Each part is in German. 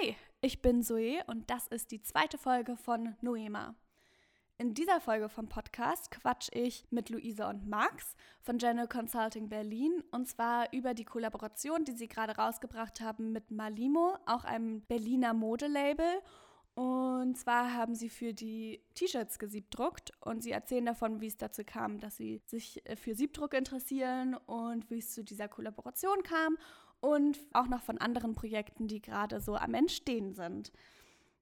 Hi, ich bin Zoe und das ist die zweite Folge von Noema. In dieser Folge vom Podcast quatsch ich mit Luisa und Max von General Consulting Berlin und zwar über die Kollaboration, die sie gerade rausgebracht haben mit Malimo, auch einem Berliner Modelabel. Und zwar haben sie für die T-Shirts gesiebdruckt und sie erzählen davon, wie es dazu kam, dass sie sich für Siebdruck interessieren und wie es zu dieser Kollaboration kam und auch noch von anderen Projekten, die gerade so am Entstehen sind.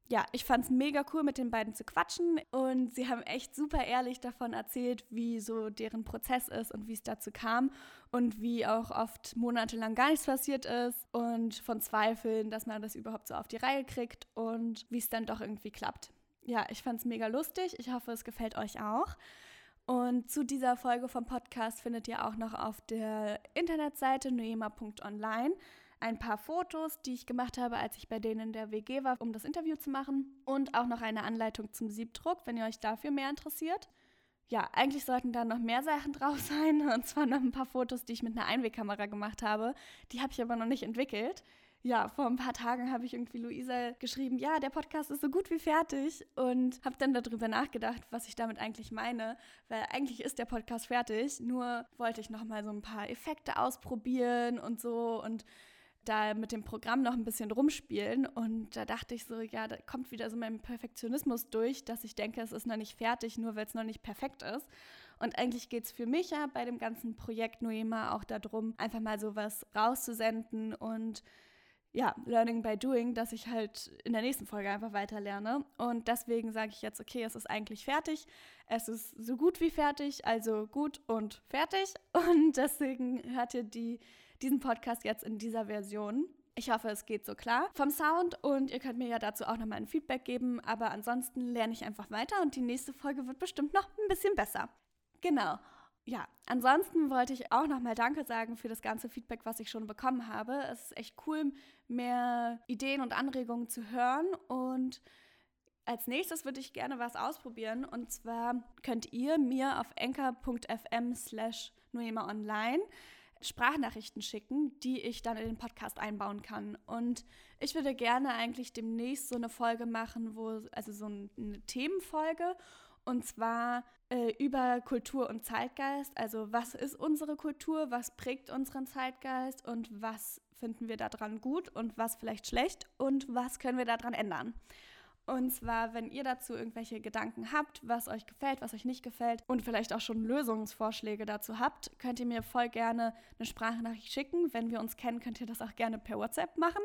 Ja, ich fand es mega cool, mit den beiden zu quatschen und sie haben echt super ehrlich davon erzählt, wie so deren Prozess ist und wie es dazu kam und wie auch oft monatelang gar nichts passiert ist und von Zweifeln, dass man das überhaupt so auf die Reihe kriegt und wie es dann doch irgendwie klappt. Ja, ich fand es mega lustig. Ich hoffe, es gefällt euch auch. Und zu dieser Folge vom Podcast findet ihr auch noch auf der Internetseite noema.online ein paar Fotos, die ich gemacht habe, als ich bei denen in der WG war, um das Interview zu machen. Und auch noch eine Anleitung zum Siebdruck, wenn ihr euch dafür mehr interessiert. Ja, eigentlich sollten da noch mehr Sachen drauf sein. Und zwar noch ein paar Fotos, die ich mit einer Einwegkamera gemacht habe. Die habe ich aber noch nicht entwickelt ja, vor ein paar Tagen habe ich irgendwie Luisa geschrieben, ja, der Podcast ist so gut wie fertig und habe dann darüber nachgedacht, was ich damit eigentlich meine, weil eigentlich ist der Podcast fertig, nur wollte ich noch mal so ein paar Effekte ausprobieren und so und da mit dem Programm noch ein bisschen rumspielen und da dachte ich so, ja, da kommt wieder so mein Perfektionismus durch, dass ich denke, es ist noch nicht fertig, nur weil es noch nicht perfekt ist. Und eigentlich geht es für mich ja bei dem ganzen Projekt Noema auch darum, einfach mal sowas rauszusenden und ja, Learning by Doing, dass ich halt in der nächsten Folge einfach weiter lerne. Und deswegen sage ich jetzt, okay, es ist eigentlich fertig. Es ist so gut wie fertig, also gut und fertig. Und deswegen hört ihr die, diesen Podcast jetzt in dieser Version. Ich hoffe, es geht so klar vom Sound und ihr könnt mir ja dazu auch nochmal ein Feedback geben. Aber ansonsten lerne ich einfach weiter und die nächste Folge wird bestimmt noch ein bisschen besser. Genau. Ja, ansonsten wollte ich auch nochmal Danke sagen für das ganze Feedback, was ich schon bekommen habe. Es ist echt cool, mehr Ideen und Anregungen zu hören. Und als nächstes würde ich gerne was ausprobieren. Und zwar könnt ihr mir auf enker.fm slash online Sprachnachrichten schicken, die ich dann in den Podcast einbauen kann. Und ich würde gerne eigentlich demnächst so eine Folge machen, wo, also so eine Themenfolge und zwar äh, über Kultur und Zeitgeist. Also was ist unsere Kultur, was prägt unseren Zeitgeist und was finden wir daran gut und was vielleicht schlecht und was können wir daran ändern. Und zwar, wenn ihr dazu irgendwelche Gedanken habt, was euch gefällt, was euch nicht gefällt und vielleicht auch schon Lösungsvorschläge dazu habt, könnt ihr mir voll gerne eine Sprachnachricht schicken. Wenn wir uns kennen, könnt ihr das auch gerne per WhatsApp machen.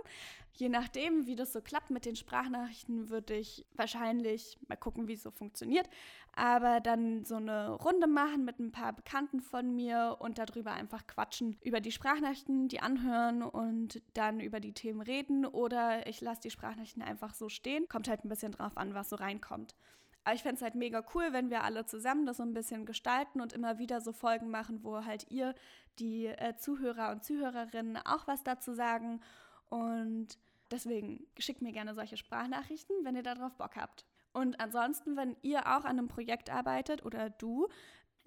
Je nachdem, wie das so klappt mit den Sprachnachrichten, würde ich wahrscheinlich mal gucken, wie es so funktioniert. Aber dann so eine Runde machen mit ein paar Bekannten von mir und darüber einfach quatschen. Über die Sprachnachrichten, die anhören und dann über die Themen reden. Oder ich lasse die Sprachnachrichten einfach so stehen. Kommt halt ein bisschen drauf an, was so reinkommt. Aber ich fände es halt mega cool, wenn wir alle zusammen das so ein bisschen gestalten und immer wieder so Folgen machen, wo halt ihr, die äh, Zuhörer und Zuhörerinnen, auch was dazu sagen. Und deswegen schickt mir gerne solche Sprachnachrichten, wenn ihr darauf Bock habt. Und ansonsten, wenn ihr auch an einem Projekt arbeitet oder du,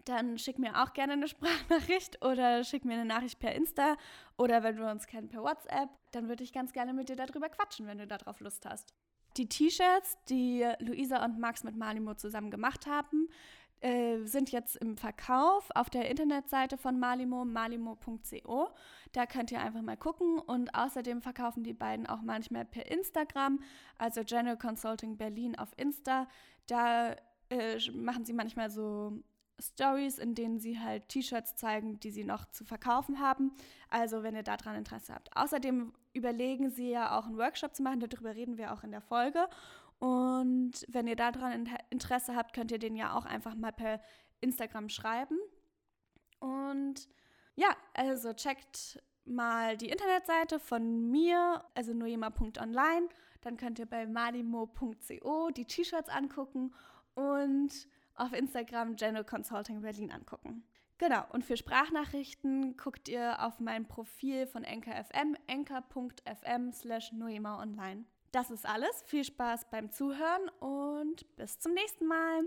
dann schick mir auch gerne eine Sprachnachricht oder schick mir eine Nachricht per Insta oder wenn wir uns kennen per WhatsApp, dann würde ich ganz gerne mit dir darüber quatschen, wenn du darauf Lust hast. Die T-Shirts, die Luisa und Max mit Malimo zusammen gemacht haben, äh, sind jetzt im Verkauf auf der Internetseite von Malimo, malimo.co. Da könnt ihr einfach mal gucken und außerdem verkaufen die beiden auch manchmal per Instagram, also General Consulting Berlin auf Insta. Da äh, machen sie manchmal so Stories, in denen sie halt T-Shirts zeigen, die sie noch zu verkaufen haben. Also wenn ihr daran Interesse habt. Außerdem überlegen sie ja auch einen Workshop zu machen, darüber reden wir auch in der Folge. Und wenn ihr daran Interesse habt, könnt ihr den ja auch einfach mal per Instagram schreiben. Und ja, also checkt mal die Internetseite von mir, also noema.online. Dann könnt ihr bei malimo.co die T-Shirts angucken und auf Instagram General Consulting Berlin angucken. Genau, und für Sprachnachrichten guckt ihr auf mein Profil von enker.fm, enker.fm slash Noema online. Das ist alles. Viel Spaß beim Zuhören und bis zum nächsten Mal.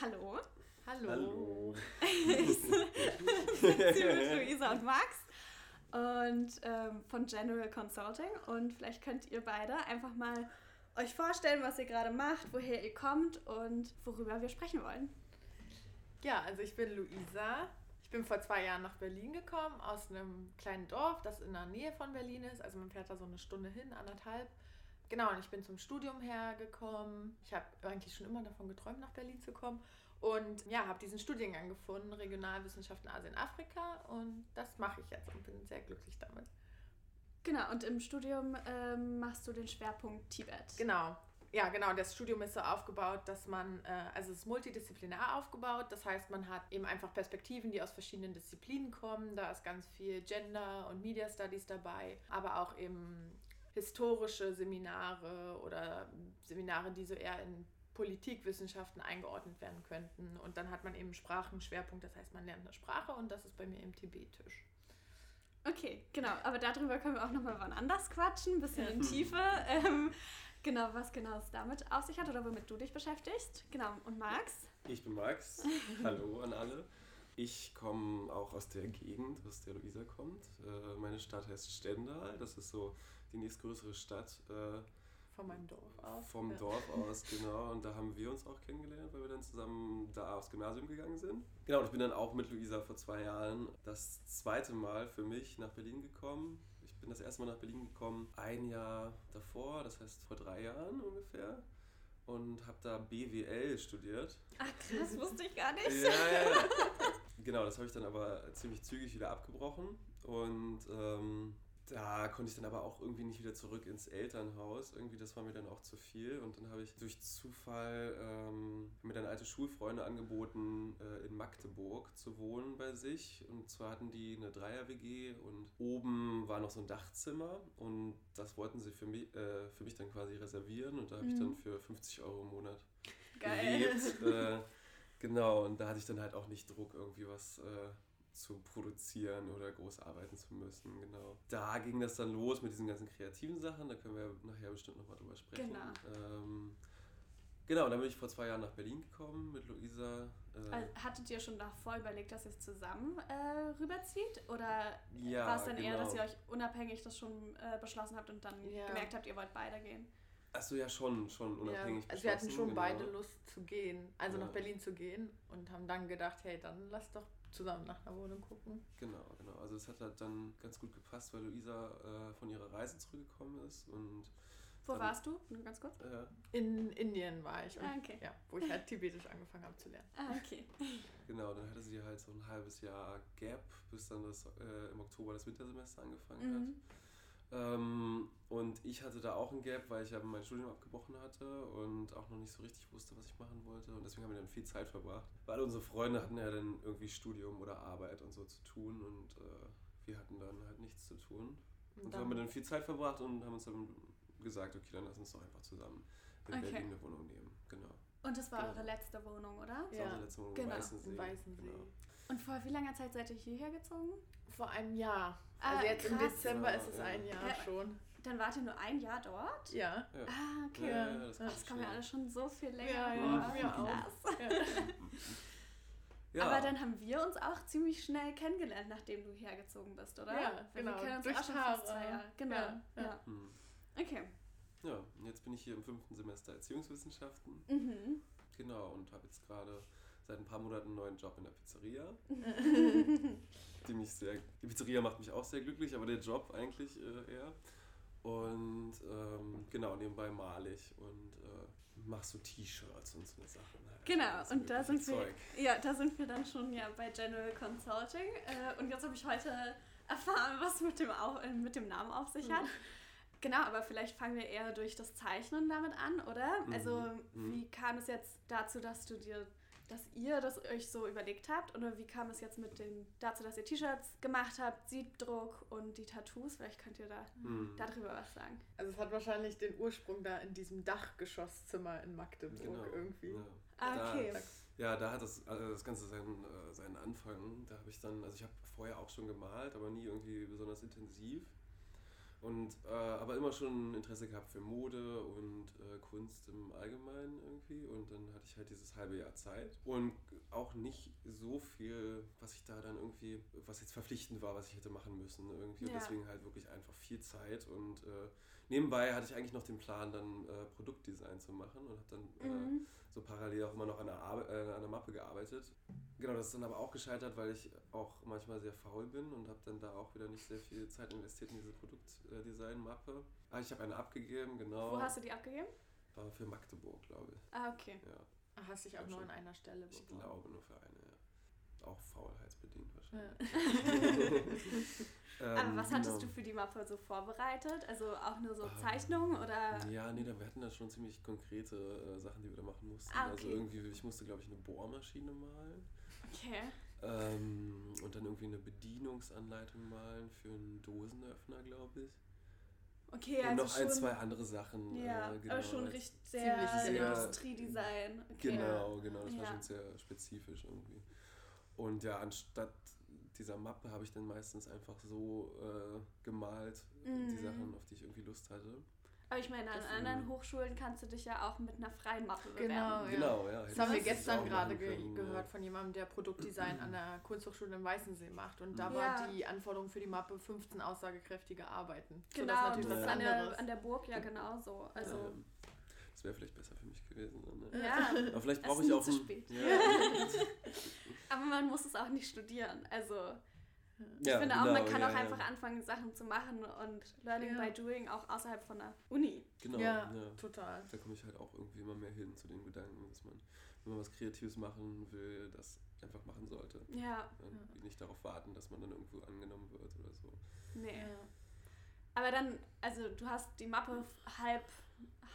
Hallo. Hallo. Hallo. ich sitze hier mit Luisa und Max und ähm, von General Consulting. Und vielleicht könnt ihr beide einfach mal euch vorstellen, was ihr gerade macht, woher ihr kommt und worüber wir sprechen wollen. Ja, also ich bin Luisa. Ich bin vor zwei Jahren nach Berlin gekommen, aus einem kleinen Dorf, das in der Nähe von Berlin ist. Also man fährt da so eine Stunde hin, anderthalb. Genau, und ich bin zum Studium hergekommen. Ich habe eigentlich schon immer davon geträumt, nach Berlin zu kommen. Und ja, habe diesen Studiengang gefunden, Regionalwissenschaften Asien, Afrika. Und das mache ich jetzt und bin sehr glücklich damit. Genau, und im Studium ähm, machst du den Schwerpunkt Tibet. Genau. Ja, genau. Das Studium ist so aufgebaut, dass man, äh, also es ist multidisziplinär aufgebaut. Das heißt, man hat eben einfach Perspektiven, die aus verschiedenen Disziplinen kommen. Da ist ganz viel Gender und Media Studies dabei, aber auch eben historische Seminare oder Seminare, die so eher in Politikwissenschaften eingeordnet werden könnten. Und dann hat man eben Sprachenschwerpunkt, das heißt, man lernt eine Sprache und das ist bei mir im Tibetisch. Okay, genau. Aber darüber können wir auch nochmal wann anders quatschen, ein bisschen in Tiefe. Ähm, genau, was genau es damit auf sich hat oder womit du dich beschäftigst. Genau, und Max? Ich bin Max. Hallo an alle. Ich komme auch aus der Gegend, aus der Luisa kommt. Äh, meine Stadt heißt Stendal. Das ist so die nächstgrößere Stadt. Äh, von meinem Dorf aus. Vom ja. Dorf aus, genau. Und da haben wir uns auch kennengelernt, weil wir dann zusammen da aufs Gymnasium gegangen sind. Genau, und ich bin dann auch mit Luisa vor zwei Jahren das zweite Mal für mich nach Berlin gekommen. Ich bin das erste Mal nach Berlin gekommen, ein Jahr davor, das heißt vor drei Jahren ungefähr. Und habe da BWL studiert. Ach krass, wusste ich gar nicht. Ja, ja, ja. genau, das habe ich dann aber ziemlich zügig wieder abgebrochen. Und ähm, da konnte ich dann aber auch irgendwie nicht wieder zurück ins Elternhaus. Irgendwie, das war mir dann auch zu viel. Und dann habe ich durch Zufall ähm, mir dann alte Schulfreunde angeboten, äh, in Magdeburg zu wohnen bei sich. Und zwar hatten die eine Dreier-WG und oben war noch so ein Dachzimmer. Und das wollten sie für mich, äh, für mich dann quasi reservieren. Und da habe mhm. ich dann für 50 Euro im Monat Geil. gelebt. Äh, genau, und da hatte ich dann halt auch nicht Druck, irgendwie was äh, zu produzieren oder groß arbeiten zu müssen, genau. Da ging das dann los mit diesen ganzen kreativen Sachen, da können wir nachher bestimmt nochmal drüber sprechen. Genau. Ähm, genau, dann bin ich vor zwei Jahren nach Berlin gekommen mit Luisa. Äh, also hattet ihr schon davor überlegt, dass ihr es zusammen äh, rüberzieht? Oder ja, war es dann genau. eher, dass ihr euch unabhängig das schon äh, beschlossen habt und dann ja. gemerkt habt, ihr wollt beide gehen? Achso, ja, schon, schon unabhängig. Ja, also wir hatten schon genau. beide Lust zu gehen, also ja. nach Berlin zu gehen und haben dann gedacht, hey, dann lass doch zusammen nach einer Wohnung gucken. Genau, genau. Also es hat halt dann ganz gut gepasst, weil Luisa äh, von ihrer Reise zurückgekommen ist und wo warst du? Nur ganz kurz. Äh, in Indien war ich. Und, ah, okay. Ja, wo ich halt Tibetisch angefangen habe zu lernen. Ah, okay. Genau, dann hatte sie halt so ein halbes Jahr Gap, bis dann das äh, im Oktober das Wintersemester angefangen mhm. hat. Ähm, und ich hatte da auch ein Gap, weil ich ja mein Studium abgebrochen hatte und auch noch nicht so richtig wusste, was ich machen wollte. Und deswegen haben wir dann viel Zeit verbracht. Weil unsere Freunde hatten ja dann irgendwie Studium oder Arbeit und so zu tun und äh, wir hatten dann halt nichts zu tun. Und, und so haben wir dann viel Zeit verbracht und haben uns dann gesagt, okay, dann lass uns doch einfach zusammen in okay. Berlin eine Wohnung nehmen. Genau. Und das war genau. eure letzte Wohnung, oder? Das ja. war unsere letzte Wohnung genau. in Weißensee. Genau. Und vor wie langer Zeit seid ihr hierher gezogen? Vor einem Jahr. Ah, also jetzt krass. im Dezember ist es ein Jahr ja. schon. Dann wart ihr nur ein Jahr dort? Ja. ja. Ah, okay. Ja, das, das kommt ja alles schon so viel länger ja, vor. Ja, krass. Ja. Aber dann haben wir uns auch ziemlich schnell kennengelernt, nachdem du hergezogen bist, oder? Ja, Weil genau. Wir kennen uns Durch auch schon fast zwei Jahre. Genau. Ja. ja. Hm. Okay. Ja, und jetzt bin ich hier im fünften Semester Erziehungswissenschaften. Mhm. Genau, und habe jetzt gerade seit ein paar Monaten einen neuen Job in der Pizzeria. die, mich sehr, die Pizzeria macht mich auch sehr glücklich, aber der Job eigentlich äh, eher. Und ähm, genau, nebenbei male ich und äh, mache so T-Shirts und so eine Sachen. Halt. Genau, und da sind, wir, ja, da sind wir dann schon ja, bei General Consulting. Äh, und jetzt habe ich heute erfahren, was mit dem, Au äh, mit dem Namen auf sich hat. Mhm. Genau, aber vielleicht fangen wir eher durch das Zeichnen damit an, oder? Mhm. Also, mhm. wie kam es jetzt dazu, dass du dir dass ihr das euch so überlegt habt? Oder wie kam es jetzt mit den, dazu, dass ihr T-Shirts gemacht habt, Siebdruck und die Tattoos? Vielleicht könnt ihr da mhm. darüber was sagen. Also es hat wahrscheinlich den Ursprung da in diesem Dachgeschosszimmer in Magdeburg genau. irgendwie. Ja. Ah, okay. Da, ja, da hat das, also das Ganze seinen, äh, seinen Anfang. Da habe ich dann, also ich habe vorher auch schon gemalt, aber nie irgendwie besonders intensiv. Und äh, aber immer schon Interesse gehabt für Mode und äh, Kunst im Allgemeinen irgendwie. Und dann hatte ich halt dieses halbe Jahr Zeit. Und auch nicht so viel, was ich da dann irgendwie, was jetzt verpflichtend war, was ich hätte machen müssen irgendwie. Und Ja. deswegen halt wirklich einfach viel Zeit. Und äh, nebenbei hatte ich eigentlich noch den Plan, dann äh, Produktdesign zu machen und habe dann äh, Mhm. so parallel auch immer noch an der, Arbe äh, an der Mappe gearbeitet. Genau, das ist dann aber auch gescheitert, weil ich auch manchmal sehr faul bin und habe dann da auch wieder nicht sehr viel Zeit investiert in diese Produktdesign-Mappe. Ah, ich habe eine abgegeben, genau. Wo hast du die abgegeben? Äh, für Magdeburg, glaube ich. Ah, okay. Ja, Hast dich auch nur an einer Stelle ich beworben. glaube nur für eine, ja. Auch faulheitsbedingt wahrscheinlich. Ja. Aber Ähm, was hattest genau. du für die Mappe so vorbereitet? Also auch nur so Ah. Zeichnungen oder? Ja, nee, da- wir hatten da schon ziemlich konkrete äh, Sachen, die wir da machen mussten. Ah, Also okay. irgendwie, ich musste, glaube ich, eine Bohrmaschine malen. Okay. Ähm, und dann irgendwie eine Bedienungsanleitung malen für einen Dosenöffner, glaube ich. Okay, und also noch schon, ein, zwei andere Sachen. Ja, äh, genau. aber schon richtig sehr, Ziemlich sehr- Industriedesign. Okay. Genau, genau, das war Ja. schon sehr spezifisch irgendwie. Und ja, anstatt dieser Mappe habe ich dann meistens einfach so äh, gemalt, die Mhm. Sachen, auf die ich irgendwie Lust hatte. Aber ich meine, an Das- anderen Hochschulen kannst du dich ja auch mit einer freien Mappe bewerben. Genau, ja. Genau, ja. Das hätte haben wir gestern gerade ge können, gehört ja. von jemandem, der Produktdesign an der Kunsthochschule in Weißensee macht. Und da Ja. war die Anforderung für die Mappe 15 aussagekräftige Arbeiten. So, Genau, das ist das natürlich ist was an der, an der Burg ja genauso. Also, Ähm, das wäre vielleicht besser für mich gewesen. Ne? ja. Aber vielleicht brauche ich auch zu spät. Ja, Aber man muss es auch nicht studieren. Also, ich ja, finde auch, genau, man kann ja, auch ja. einfach anfangen, Sachen zu machen und Learning Ja. by Doing auch außerhalb von der Uni. Genau, Ja. ja. Total. Da komme ich halt auch irgendwie immer mehr hin zu den Gedanken, dass man, wenn man was Kreatives machen will, das einfach machen sollte. Ja, Und nicht darauf warten, dass man dann irgendwo angenommen wird oder so. nee. Aber dann, also du hast die Mappe halb,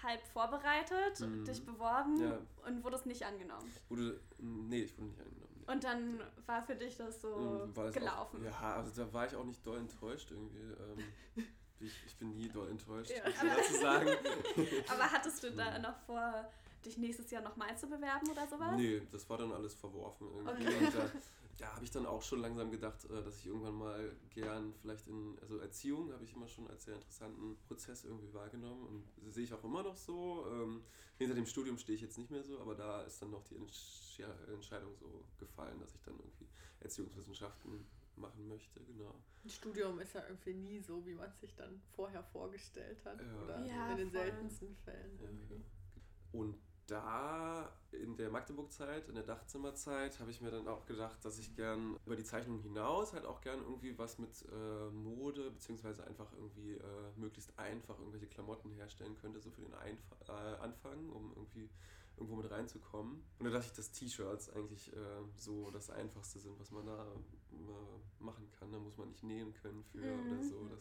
halb vorbereitet, Mhm. dich beworben Ja. und wurdest nicht angenommen. Wurde, nee, ich wurde nicht angenommen. Nee. Und dann war für dich das so war es gelaufen. Auch, ja, also da war ich auch nicht doll enttäuscht irgendwie. Ähm, ich, ich bin nie doll enttäuscht, Ja. muss ich dazu sagen. Aber hattest du da noch vor, dich nächstes Jahr nochmal zu bewerben oder sowas? Nee, das war dann alles verworfen irgendwie. Okay. Und da, da habe ich dann auch schon langsam gedacht, äh, dass ich irgendwann mal gern vielleicht in, also Erziehung habe ich immer schon als sehr interessanten Prozess irgendwie wahrgenommen und das sehe ich auch immer noch so. Ähm, hinter dem Studium stehe ich jetzt nicht mehr so, aber da ist dann noch die Entsch ja, Entscheidung so gefallen, dass ich dann irgendwie Erziehungswissenschaften machen möchte, genau. Ein Studium ist ja irgendwie nie so, wie man sich dann vorher vorgestellt hat. Ja. Oder Ja, in den voll. seltensten Fällen. Ja, irgendwie. ja. Und da in der Magdeburg-Zeit, in der Dachzimmerzeit, habe ich mir dann auch gedacht, dass ich gern über die Zeichnung hinaus halt auch gern irgendwie was mit äh, Mode, beziehungsweise einfach irgendwie äh, möglichst einfach irgendwelche Klamotten herstellen könnte, so für den Einf äh, Anfang, um irgendwie irgendwo mit reinzukommen. Und da dachte ich, dass T-Shirts eigentlich äh, so das Einfachste sind, was man da äh, machen kann. Da muss man nicht nähen können für Mhm. oder so. Das,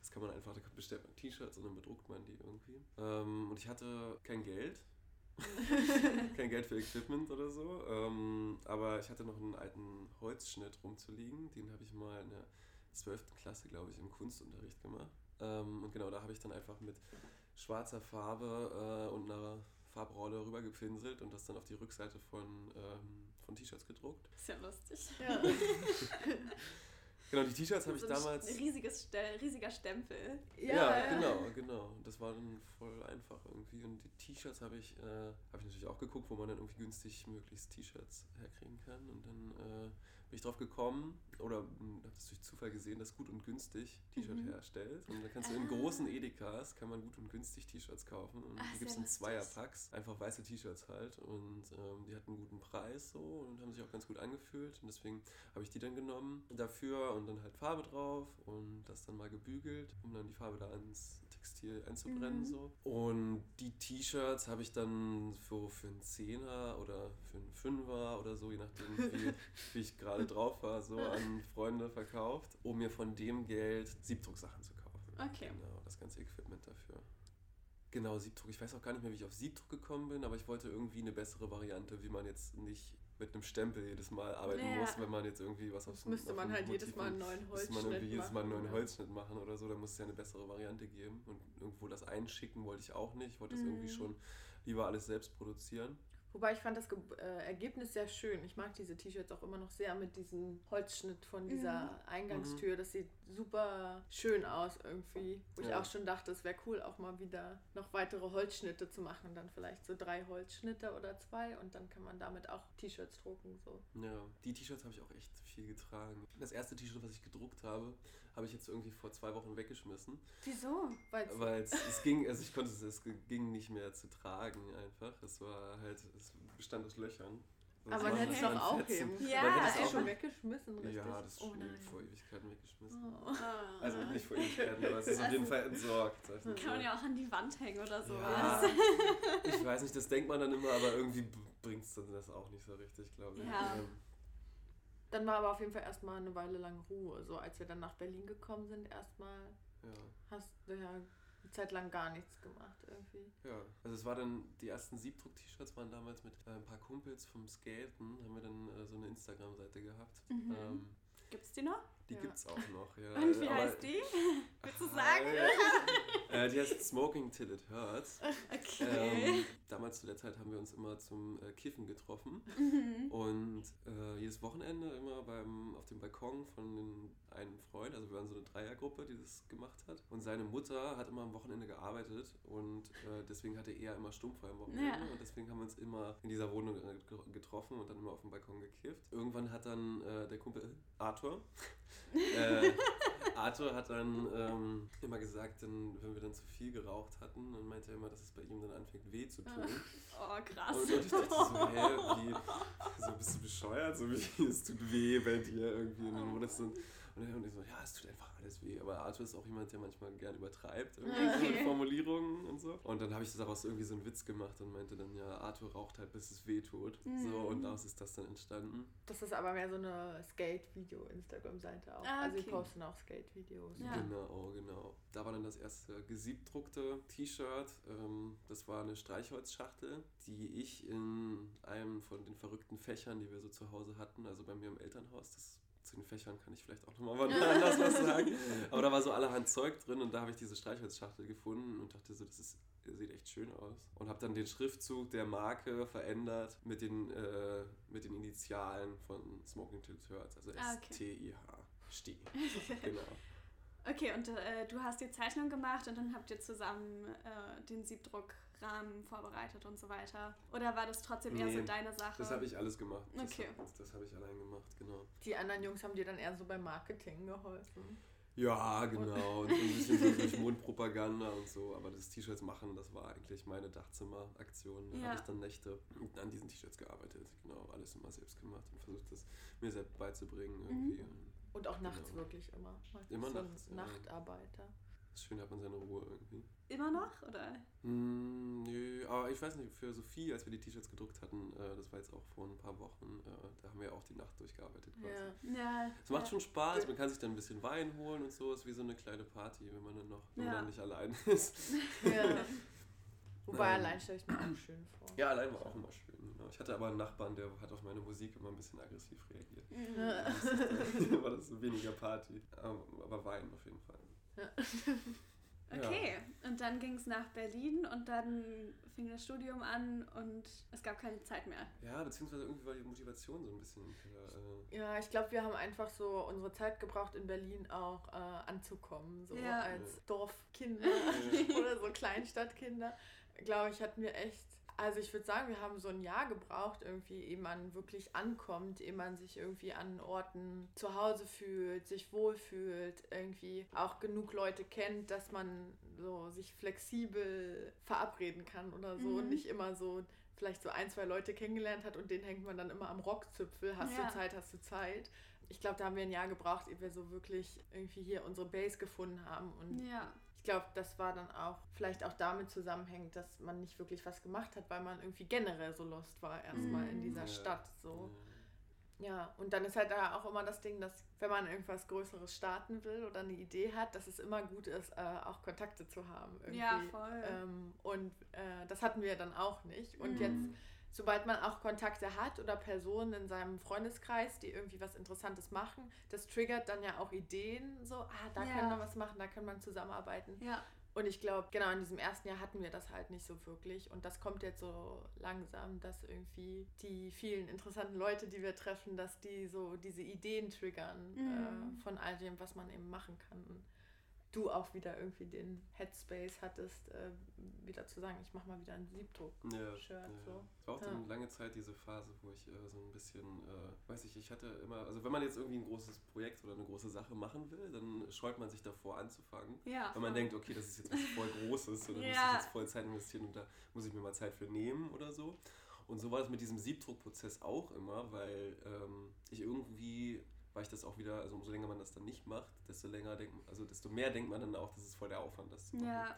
das kann man einfach, da bestellt man T-Shirts und dann bedruckt man die irgendwie. Ähm, und ich hatte kein Geld. Kein Geld für Equipment oder so. Ähm, aber ich hatte noch einen alten Holzschnitt rumzuliegen. Den habe ich mal in der 12. Klasse, glaube ich, im Kunstunterricht gemacht. Ähm, und genau, da habe ich dann einfach mit schwarzer Farbe äh, und einer Farbrolle rübergepinselt und das dann auf die Rückseite von, ähm, von T-Shirts gedruckt. Ist ja lustig. Ja. Genau, die T-Shirts habe ich so ein damals. riesiges Stel riesiger Stempel. Ja, genau, genau. Das war dann voll einfach irgendwie. Und die T-Shirts habe ich, äh, habe ich natürlich auch geguckt, wo man dann irgendwie günstig möglichst T-Shirts herkriegen kann. Und dann äh, bin ich drauf gekommen oder habe das durch Zufall gesehen, dass gut und günstig T-Shirt Mhm. herstellt. Und da kannst du in großen Edekas kann man gut und günstig T-Shirts kaufen. Und Ah, die gibt es in. Zweierpacks. Einfach weiße T-Shirts halt. Und ähm, die hatten einen guten Preis so und haben sich auch ganz gut angefühlt. Und deswegen habe ich die dann genommen dafür und dann halt Farbe drauf und das dann mal gebügelt, um dann die Farbe da ans Textil einzubrennen. Mhm. So. Und die T-Shirts habe ich dann für, für einen Zehner oder für einen Fünfer oder so, je nachdem, wie, wie ich gerade drauf war, so an Freunde verkauft, um mir von dem Geld Siebdrucksachen zu kaufen. Okay. Genau, das ganze Equipment dafür. Genau, Siebdruck. Ich weiß auch gar nicht mehr, wie ich auf Siebdruck gekommen bin, aber ich wollte irgendwie eine bessere Variante, wie man jetzt nicht mit einem Stempel jedes Mal arbeiten Ja. muss, wenn man jetzt irgendwie was auf Das müsste man halt jedes Mal einen neuen Müsste Holzschnitt man irgendwie jedes Mal einen neuen machen, Holzschnitt machen oder so, da muss es ja eine bessere Variante geben. Und irgendwo das einschicken wollte ich auch nicht. Ich wollte das Mhm. irgendwie schon lieber alles selbst produzieren. Wobei ich fand das Ge äh, Ergebnis sehr schön. Ich mag diese T-Shirts auch immer noch sehr mit diesem Holzschnitt von dieser Mhm. Eingangstür. Das sieht super schön aus irgendwie. Wo ich Ja. auch schon dachte, es wäre cool, auch mal wieder noch weitere Holzschnitte zu machen. Dann vielleicht so drei Holzschnitte oder zwei. Und dann kann man damit auch T-Shirts drucken. So. Ja, die T-Shirts habe ich auch echt viel getragen. Das erste T-Shirt, was ich gedruckt habe, habe ich jetzt irgendwie vor zwei Wochen weggeschmissen. Wieso? Weil es, es ging, also ich konnte es, es ging nicht mehr zu tragen einfach. Es war halt, es bestand aus Löchern. Aber Es man war hätte es doch aufheben. Ja, Man du auch- schon weggeschmissen, richtig? Ja, das ist oh nein. vor Ewigkeiten weggeschmissen. Oh. Ah. Also nicht vor Ewigkeiten, aber es ist auf jeden Fall entsorgt. Kann man so. ja auch an die Wand hängen oder Ja, sowas. ich weiß nicht, das denkt man dann immer, aber irgendwie bringt es dann das auch nicht so richtig, glaube ich. Ja. Dann war aber auf jeden Fall erstmal eine Weile lang Ruhe. So als wir dann nach Berlin gekommen sind, erstmal ja. hast du ja eine Zeit lang gar nichts gemacht irgendwie. Ja, also es war dann, die ersten Siebdruck-T-Shirts waren damals mit äh, ein paar Kumpels vom Skaten, haben wir dann äh, so eine Instagram-Seite gehabt. Mhm. Ähm, Gibt's die noch? Die Ja. gibt's auch noch, ja. Und wie aber- heißt die? Willst du sagen? äh, die heißt Smoking Till It Hurts. Okay. Ähm, damals zu der Zeit haben wir uns immer zum äh, Kiffen getroffen Mhm. und äh, jedes Wochenende immer beim, auf dem Balkon von den, einem Freund, also wir waren so eine Dreiergruppe, die das gemacht hat. Und seine Mutter hat immer am Wochenende gearbeitet und äh, deswegen hatte er immer Stummfrei am Wochenende Ja. und deswegen haben wir uns immer in dieser Wohnung äh, ge- getroffen und dann immer auf dem Balkon gekifft. Irgendwann hat dann äh, der Kumpel Arthur äh, Arthur hat dann ähm, immer gesagt, dann, wenn wir dann zu viel geraucht hatten, dann meinte er immer, dass es bei ihm dann anfängt weh zu tun. Oh, krass. Und ich dachte so, hä, wie, so bist du bescheuert? So wie, es tut weh bei dir irgendwie. Und dann wurde es und dann und ich so, ja, es tut einfach alles weh. Aber Arthur ist auch jemand, der manchmal gern übertreibt, irgendwie so Okay. mit Formulierungen und so. Und dann habe ich daraus irgendwie so einen Witz gemacht und meinte dann, ja, Arthur raucht halt, bis es weh tut. So, Mhm. und daraus ist das dann entstanden. Das ist aber mehr so eine Skate-Video-Instagram-Seite auch. Ah, Also die okay. posten auch Skate-Videos. Ja. Genau, genau. Da war dann das erste gesiebdruckte T-Shirt. Ähm, das war eine Streichholzschachtel, die ich in einem von den verrückten Fächern, die wir so zu Hause hatten, also bei mir im Elternhaus, das zu den Fächern kann ich vielleicht auch nochmal wann anders was sagen. Aber da war so allerhand Zeug drin und da habe ich diese Streichholzschachtel gefunden und dachte so, das ist, sieht echt schön aus. Und habe dann den Schriftzug der Marke verändert mit den, äh, mit den Initialen von Smoking Till Hurts, also Ah, okay. S-T-I-H. Sti. Genau. Okay, und äh, du hast die Zeichnung gemacht und dann habt ihr zusammen äh, den Siebdruckrahmen vorbereitet und so weiter. Oder war das trotzdem eher so deine Sache? Das habe ich alles gemacht. Das, Okay. Das, das habe ich allein gemacht, genau. Die anderen Jungs haben dir dann eher so beim Marketing geholfen. Ja, genau. Und ein bisschen so durch Mundpropaganda und so. Aber das T-Shirts machen, das war eigentlich meine Dachzimmeraktion. Da Ja. habe ich dann Nächte an diesen T-Shirts gearbeitet. Genau, alles immer selbst gemacht und versucht, das mir selbst beizubringen irgendwie. Und auch nachts Genau. wirklich immer. Man Immer so nachts, ja. Nachtarbeiter. Das ist schön, hat man seine Ruhe irgendwie. Immer noch? Oder? Hm, nö, aber ich weiß nicht, für Sophie, als wir die T-Shirts gedruckt hatten, äh, das war jetzt auch vor ein paar Wochen, äh, da haben wir auch die Nacht durchgearbeitet quasi. Ja. Ja. Es macht ja. schon Spaß, man kann sich dann ein bisschen Wein holen und so, ist wie so eine kleine Party, wenn man dann noch, wenn man Ja. dann nicht allein ist. ja. Wobei Ähm. allein stelle ich mir auch schön vor. Ja, allein war auch immer schön. Genau. Ich hatte aber einen Nachbarn, der hat auf meine Musik immer ein bisschen aggressiv reagiert. Da war das so weniger Party, aber, aber Wein auf jeden Fall. Okay, und dann ging es nach Berlin und dann fing das Studium an und es gab keine Zeit mehr. Ja, beziehungsweise irgendwie war die Motivation so ein bisschen. Äh, Ja, ich glaube, wir haben einfach so unsere Zeit gebraucht, in Berlin auch äh, anzukommen. So Ja. als Dorfkinder oder so Kleinstadtkinder. Glaube ich, hatten wir echt. Also ich würde sagen, wir haben so ein Jahr gebraucht, irgendwie, ehe man wirklich ankommt, ehe man sich irgendwie an Orten zu Hause fühlt, sich wohlfühlt, irgendwie auch genug Leute kennt, dass man so sich flexibel verabreden kann oder so Mhm. und nicht immer so vielleicht so ein, zwei Leute kennengelernt hat und den hängt man dann immer am Rockzipfel. Hast Ja. du Zeit, hast du Zeit. Ich glaube, da haben wir ein Jahr gebraucht, ehe wir so wirklich irgendwie hier unsere Base gefunden haben. Und Ja. Ich glaube, das war dann auch vielleicht auch damit zusammenhängend, dass man nicht wirklich was gemacht hat, weil man irgendwie generell so lost war erstmal in Mhm. dieser Ja. Stadt. So. äh, Ja, und dann ist halt da auch immer das Ding, dass wenn man irgendwas Größeres starten will oder eine Idee hat, dass es immer gut ist, äh, auch Kontakte zu haben. Irgendwie. Ja, voll. Ähm, und äh, das hatten wir dann auch nicht. Und Mhm. jetzt, sobald man auch Kontakte hat oder Personen in seinem Freundeskreis, die irgendwie was Interessantes machen, das triggert dann ja auch Ideen, so, ah, da Ja. kann man was machen, da kann man zusammenarbeiten. Ja. Und ich glaube, genau in diesem ersten Jahr hatten wir das halt nicht so wirklich. Und das kommt jetzt so langsam, dass irgendwie die vielen interessanten Leute, die wir treffen, dass die so diese Ideen triggern Mhm. äh, von all dem, was man eben machen kann. Du auch wieder irgendwie den Headspace hattest, äh, wieder zu sagen, ich mache mal wieder ein Siebdruck-Shirt. Ja, so. ja. Ich war auch dann Ja. lange Zeit diese Phase, wo ich äh, so ein bisschen, äh, weiß ich, ich hatte immer, also wenn man jetzt irgendwie ein großes Projekt oder eine große Sache machen will, dann scheut man sich davor anzufangen. Ja. Weil man denkt, okay, das ist jetzt was voll Großes und da muss ich jetzt voll Zeit investieren und da muss ich mir mal Zeit für nehmen oder so. Und so war das mit diesem Siebdruckprozess auch immer, weil ähm, ich irgendwie, weil ich das auch wieder, also umso länger man das dann nicht macht, desto länger denkt also desto mehr denkt man dann auch, das ist voll der Aufwand, das zu machen. Ja.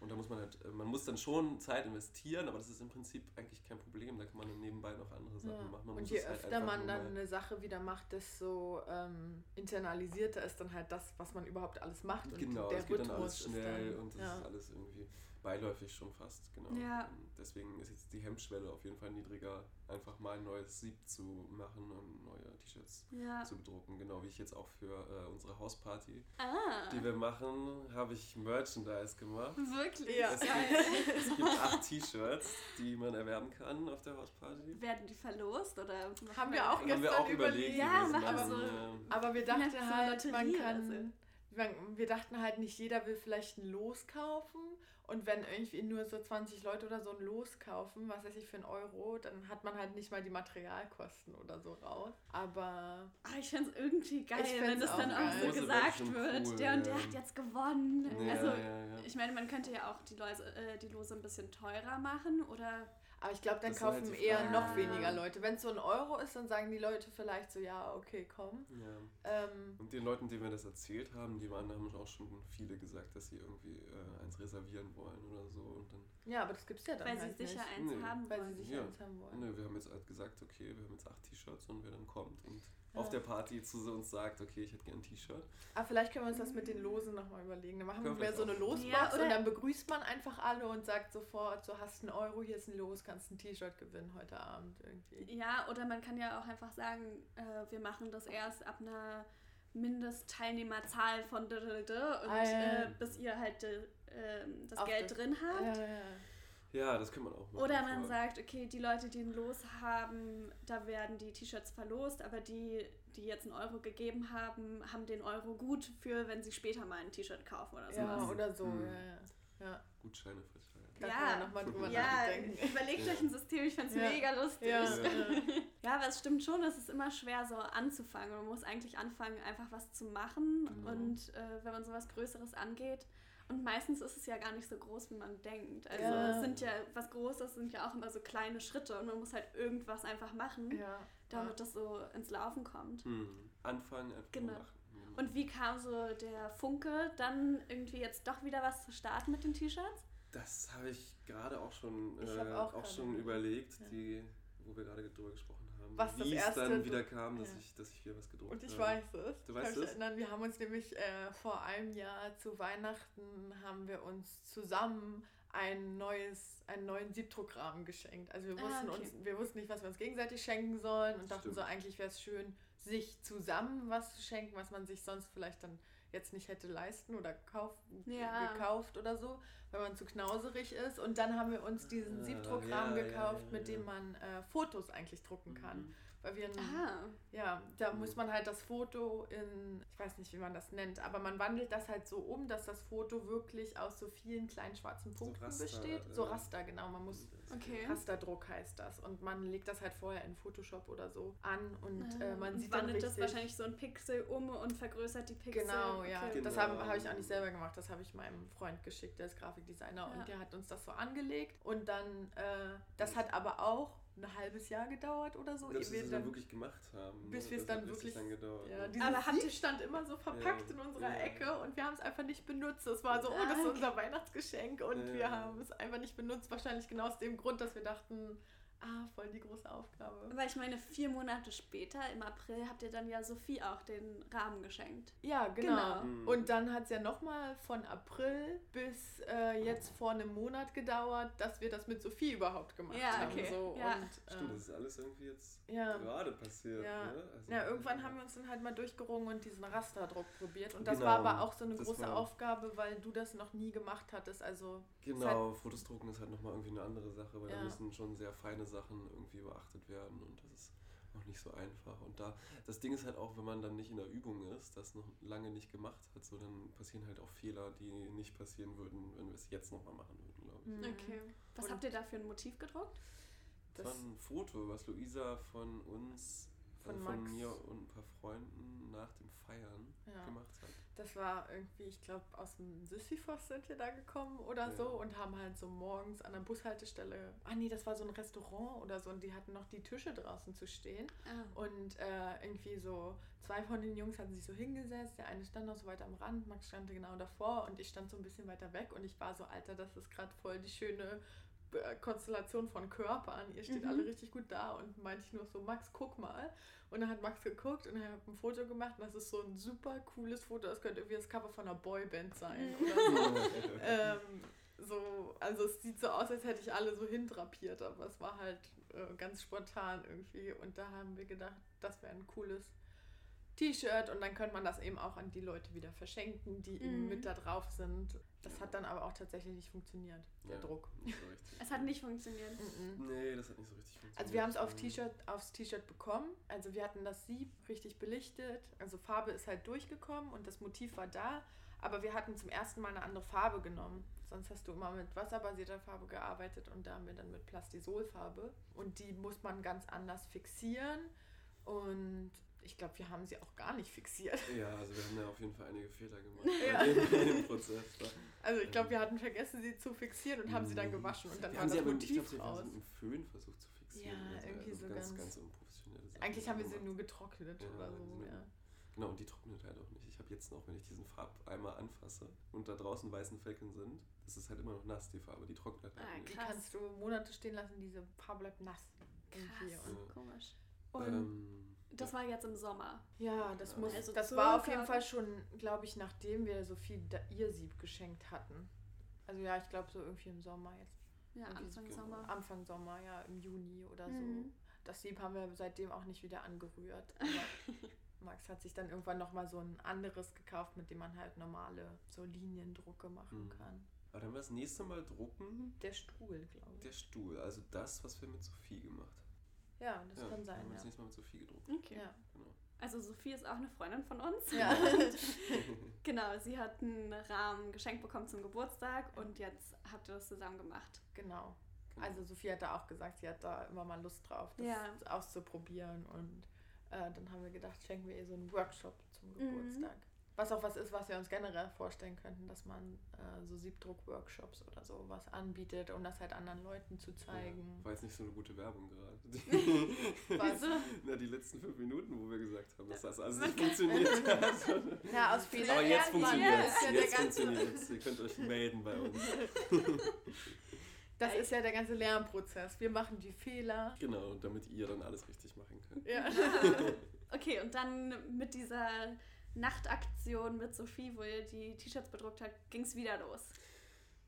Und da muss man halt, äh, man muss dann schon Zeit investieren, aber das ist im Prinzip eigentlich kein Problem. Da kann man dann nebenbei noch andere Sachen Ja. machen. Man Und je halt öfter man dann eine Sache wieder macht, desto ähm, internalisierter ist dann halt das, was man überhaupt alles macht. Und Genau, der es geht Rhythmus dann alles schnell dann, und das ja. ist alles irgendwie beiläufig schon fast, genau. Ja. Deswegen ist jetzt die Hemmschwelle auf jeden Fall niedriger, einfach mal ein neues Sieb zu machen und neue T-Shirts Ja. zu bedrucken. Genau wie ich jetzt auch für äh, unsere Hausparty, Ah. die wir machen, habe ich Merchandise gemacht. Wirklich? Ja. Es gibt, es gibt acht T-Shirts, die man erwerben kann auf der Hausparty. Werden die verlost oder Haben wir auch Haben wir gestern auch überlegt. Ja, machen machen, so- ja. Aber wir dachten so halt, man kann. Wir dachten halt nicht, jeder will vielleicht ein Los kaufen. Und wenn irgendwie nur so 20 Leute oder so ein Los kaufen, was weiß ich, für einen Euro, dann hat man halt nicht mal die Materialkosten oder so raus. Aber Ah, ich find's irgendwie geil, Ich wenn das auch dann auch so gesagt wird. cool, der und der ja. hat jetzt gewonnen. Ja, also, ja, ja. ich meine, man könnte ja auch die, Lose, äh, die Lose ein bisschen teurer machen oder. Aber ich glaube, dann Das halt kaufen die eher noch weniger Leute. Wenn es so ein Euro ist, dann sagen die Leute vielleicht so, ja, okay, komm. Ja. Ähm, Und den Leuten, denen wir das erzählt haben, die waren, haben auch schon viele gesagt, dass sie irgendwie äh, eins reservieren wollen oder so. Und dann, ja, aber das gibt's ja dann Weil halt sie sicher nicht. eins Nee. haben Weil wollen. sie sich Ja. eins haben wollen. nö, wir haben jetzt halt gesagt, okay, wir haben jetzt acht T-Shirts und wer dann kommt und Ja. auf der Party zu uns sagt, okay, ich hätte gern ein T-Shirt. Aber vielleicht können wir uns das mit den Losen nochmal überlegen. Dann machen wir Können wir mehr so eine. Losbox Ja, und dann begrüßt man einfach alle und sagt sofort, so hast einen Euro, hier ist ein Los, kannst ein T-Shirt gewinnen heute Abend irgendwie. Ja, oder man kann ja auch einfach sagen, äh, wir machen das erst ab einer Mindestteilnehmerzahl von und Ah, ja, ja. äh, bis ihr halt äh, ähm, das Auf Geld das- drin habt. Ja, ja. Ja, das kann man auch machen. Oder man sagt, okay, die Leute, die ein Los haben, da werden die T-Shirts verlost, aber die, die jetzt einen Euro gegeben haben, haben den Euro gut für, wenn sie später mal ein T-Shirt kaufen oder ja, sowas. oder so. Hm. Ja, ja. ja. Gutscheine verteilen. Da Ja. kann man nochmal drüber Ja, nachdenken. überlegt Ja. euch ein System, ich find's Ja. mega lustig. Ja. Ja. aber es stimmt schon, es ist immer schwer so anzufangen. Man muss eigentlich anfangen, einfach was zu machen Mhm. und äh, wenn man sowas Größeres angeht. Und meistens ist es ja gar nicht so groß, wie man denkt. Also Ja. es sind ja, was Großes sind ja auch immer so kleine Schritte und man muss halt irgendwas einfach machen, Ja. damit das so ins Laufen kommt. Hm. Anfangen, einfach Genau. machen. Und wie kam so der Funke, dann irgendwie jetzt doch wieder was zu starten mit den T-Shirts? Das habe ich gerade auch schon, äh, auch auch, schon überlegt. Ja. die, wo wir gerade drüber gesprochen haben. Was wie es erste dann wieder kam, dass, ja. ich, dass ich wieder was gedruckt Und ich habe. weiß es. Du weißt es? erinnern, wir haben uns nämlich äh, vor einem Jahr zu Weihnachten haben wir uns zusammen ein neues, einen neuen Siebdruckrahmen geschenkt. Also wir Ah, wussten, okay. uns, wir wussten nicht, was wir uns gegenseitig schenken sollen und dachten Stimmt. so, eigentlich wäre es schön, sich zusammen was zu schenken, was man sich sonst vielleicht dann jetzt nicht hätte leisten oder kauf, Ja. gekauft oder so, weil man zu knauserig ist. Und dann haben wir uns diesen Ah, Siebdruckrahmen ja, ja, gekauft, ja, mit dem man äh, Fotos eigentlich drucken kann. Mhm. Weil wir ein, Ah, ja, da Mhm. muss man halt das Foto in, ich weiß nicht, wie man das nennt, aber man wandelt das halt so um, dass das Foto wirklich aus so vielen kleinen schwarzen So Punkten Raster, besteht. So äh, Raster, genau. Man muss okay. Rasterdruck heißt das. Und man legt das halt vorher in Photoshop oder so an und äh, man und sieht dann wandelt richtig, das wahrscheinlich so ein Pixel um und vergrößert die Pixel. Genau, ja. Okay. Das Genau. habe hab ich auch nicht selber gemacht. Das habe ich meinem Freund geschickt, der ist Grafikdesigner Ja. und der hat uns das so angelegt. Und dann, äh, das hat aber auch ein halbes Jahr gedauert oder so. Bis wir es dann wirklich gemacht haben. bis wir es dann wirklich- lang gedauert. Ja, ne? Aber ihr- stand immer so verpackt Ja, in unserer ja. Ecke und wir haben es einfach nicht benutzt. Es war so, oh, das ist unser Weihnachtsgeschenk und Ja. wir haben es einfach nicht benutzt. Wahrscheinlich genau aus dem Grund, dass wir dachten, ah, voll die große Aufgabe. Aber ich meine, vier Monate später, im April, habt ihr dann ja Sophie auch den Rahmen geschenkt. Ja, genau. Genau. Mhm. Und dann hat es ja nochmal von April bis äh, jetzt vor einem Monat gedauert, dass wir das mit Sophie überhaupt gemacht Ja, haben. okay, So. ja. Und, äh, Stimmt, das ist alles irgendwie jetzt ja. gerade passiert. Ja. Ne? Also, Ja, irgendwann haben wir uns dann halt mal durchgerungen und diesen Rasterdruck probiert. Und das Genau, war aber auch so eine das große Aufgabe, weil du das noch nie gemacht hattest. Also Genau, Fotos drucken ist halt nochmal irgendwie eine andere Sache, weil Ja. da müssen schon sehr feine Sachen irgendwie beachtet werden und das ist auch nicht so einfach. Und da, das Ding ist halt auch, wenn man dann nicht in der Übung ist, das noch lange nicht gemacht hat, so dann passieren halt auch Fehler, die nicht passieren würden, wenn wir es jetzt nochmal machen würden, glaube ich. Mhm. Okay. Was Und- habt ihr da für ein Motiv gedruckt? Das war ein Foto, was Luisa von uns, Von von, von mir und ein paar Freunden nach dem Feiern Ja. gemacht hat. Das war irgendwie, ich glaube, aus dem Sisyphos sind wir da gekommen oder Ja. so und haben halt so morgens an der Bushaltestelle, ah nee, das war so ein Restaurant oder so und die hatten noch die Tische draußen zu stehen Ah. und äh, irgendwie so zwei von den Jungs hatten sich so hingesetzt, der eine stand noch so weiter am Rand, Max stand genau davor und ich stand so ein bisschen weiter weg und ich war so, Alter, das ist gerade voll die schöne Konstellation von Körpern. Ihr steht Mhm. alle richtig gut da und meinte ich nur so, Max, guck mal. Und dann hat Max geguckt und er hat ein Foto gemacht und das ist so ein super cooles Foto. Das könnte irgendwie das Cover von einer Boyband sein oder so. ähm, so. Also es sieht so aus, als hätte ich alle so hindrapiert, aber es war halt äh, ganz spontan irgendwie. Und da haben wir gedacht, das wäre ein cooles T-Shirt und dann könnte man das eben auch an die Leute wieder verschenken, die eben Mhm. mit da drauf sind. Das hat dann aber auch tatsächlich nicht funktioniert, der Ja, Druck. Nicht so richtig. Es hat nicht funktioniert. Mhm. Nee, das hat nicht so richtig funktioniert. Also wir haben es auf Mhm. T-Shirt, aufs T-Shirt bekommen. Also wir hatten das Sieb richtig belichtet. Also Farbe ist halt durchgekommen und das Motiv war da. Aber wir hatten zum ersten Mal eine andere Farbe genommen. Sonst hast du immer mit wasserbasierter Farbe gearbeitet und da haben wir dann mit Plastisolfarbe. Und die muss man ganz anders fixieren. Und ich glaube, wir haben sie auch gar nicht fixiert. Ja, also wir haben ja auf jeden Fall einige Fehler gemacht Ja. bei dem, im Prozess. Da. Also ich glaube, wir hatten vergessen, sie zu fixieren und haben sie dann Mhm. gewaschen und dann wir war haben das sie aber, ich Motiv wir haben raus. sie mit einem Föhn versucht zu fixieren. Ja, also, irgendwie also so ganz, ganz- ganz unprofessionelle Sachen Eigentlich haben wir sie nur getrocknet Ja, oder die so. Ja. Genau, und die trocknet halt auch nicht. Ich habe jetzt noch, wenn ich diesen Farbeimer anfasse und da draußen weißen Flecken sind, das ist halt immer noch nass, die Farbe. Die trocknet halt Ah, nicht. Die Krass. kannst du Monate stehen lassen, diese Farbe bleibt nass. Irgendwie. Krass. Und Komisch. Und Ähm, das war jetzt im Sommer. ja, das muss. Also das war auf jeden Fall schon, glaube ich, nachdem wir Sophie da- ihr Sieb geschenkt hatten. Also ja, ich glaube so irgendwie im Sommer jetzt. Ja, Irgendwie Anfang. Sommer. Anfang Sommer, ja, im Juni oder Mhm. so. Das Sieb haben wir seitdem auch nicht wieder angerührt. Aber Max hat sich dann irgendwann nochmal so ein anderes gekauft, mit dem man halt normale so Liniendrucke machen Mhm. kann. aber dann wir das nächste Mal drucken, Der Stuhl, glaube ich. der Stuhl. Also das, was wir mit Sophie gemacht haben. Ja, das ja, kann Haben sein, wir das ja. nächste Mal mit Sophie gedruckt. Okay. Ja. Genau. Also Sophie ist auch eine Freundin von uns. Ja. Genau, sie hat einen Rahmen geschenkt bekommen zum Geburtstag und jetzt habt ihr das zusammen gemacht. genau. Genau. Also Sophie hat da auch gesagt, sie hat da immer mal Lust drauf, das Ja. auszuprobieren. Und äh, dann haben wir gedacht, schenken wir ihr so einen Workshop zum Mhm. Was auch was ist, was wir uns generell vorstellen könnten, dass man äh, so Siebdruck-Workshops oder so was anbietet, um das halt anderen Leuten zu zeigen. Ja, war jetzt nicht so eine gute Werbung gerade. Was? Na, die letzten fünf Minuten, wo wir gesagt haben, dass das alles nicht funktioniert hat. Ja, aus Fehlern Aber jetzt funktioniert es. ja Jetzt funktioniert es. Ihr könnt euch melden bei uns. das ist ja der ganze Lernprozess. Wir machen die Fehler. Genau, damit ihr dann alles richtig machen könnt. Ja. Okay, und dann mit dieser Nachtaktion mit Sophie, wo ihr die T-Shirts bedruckt habt, ging es wieder los.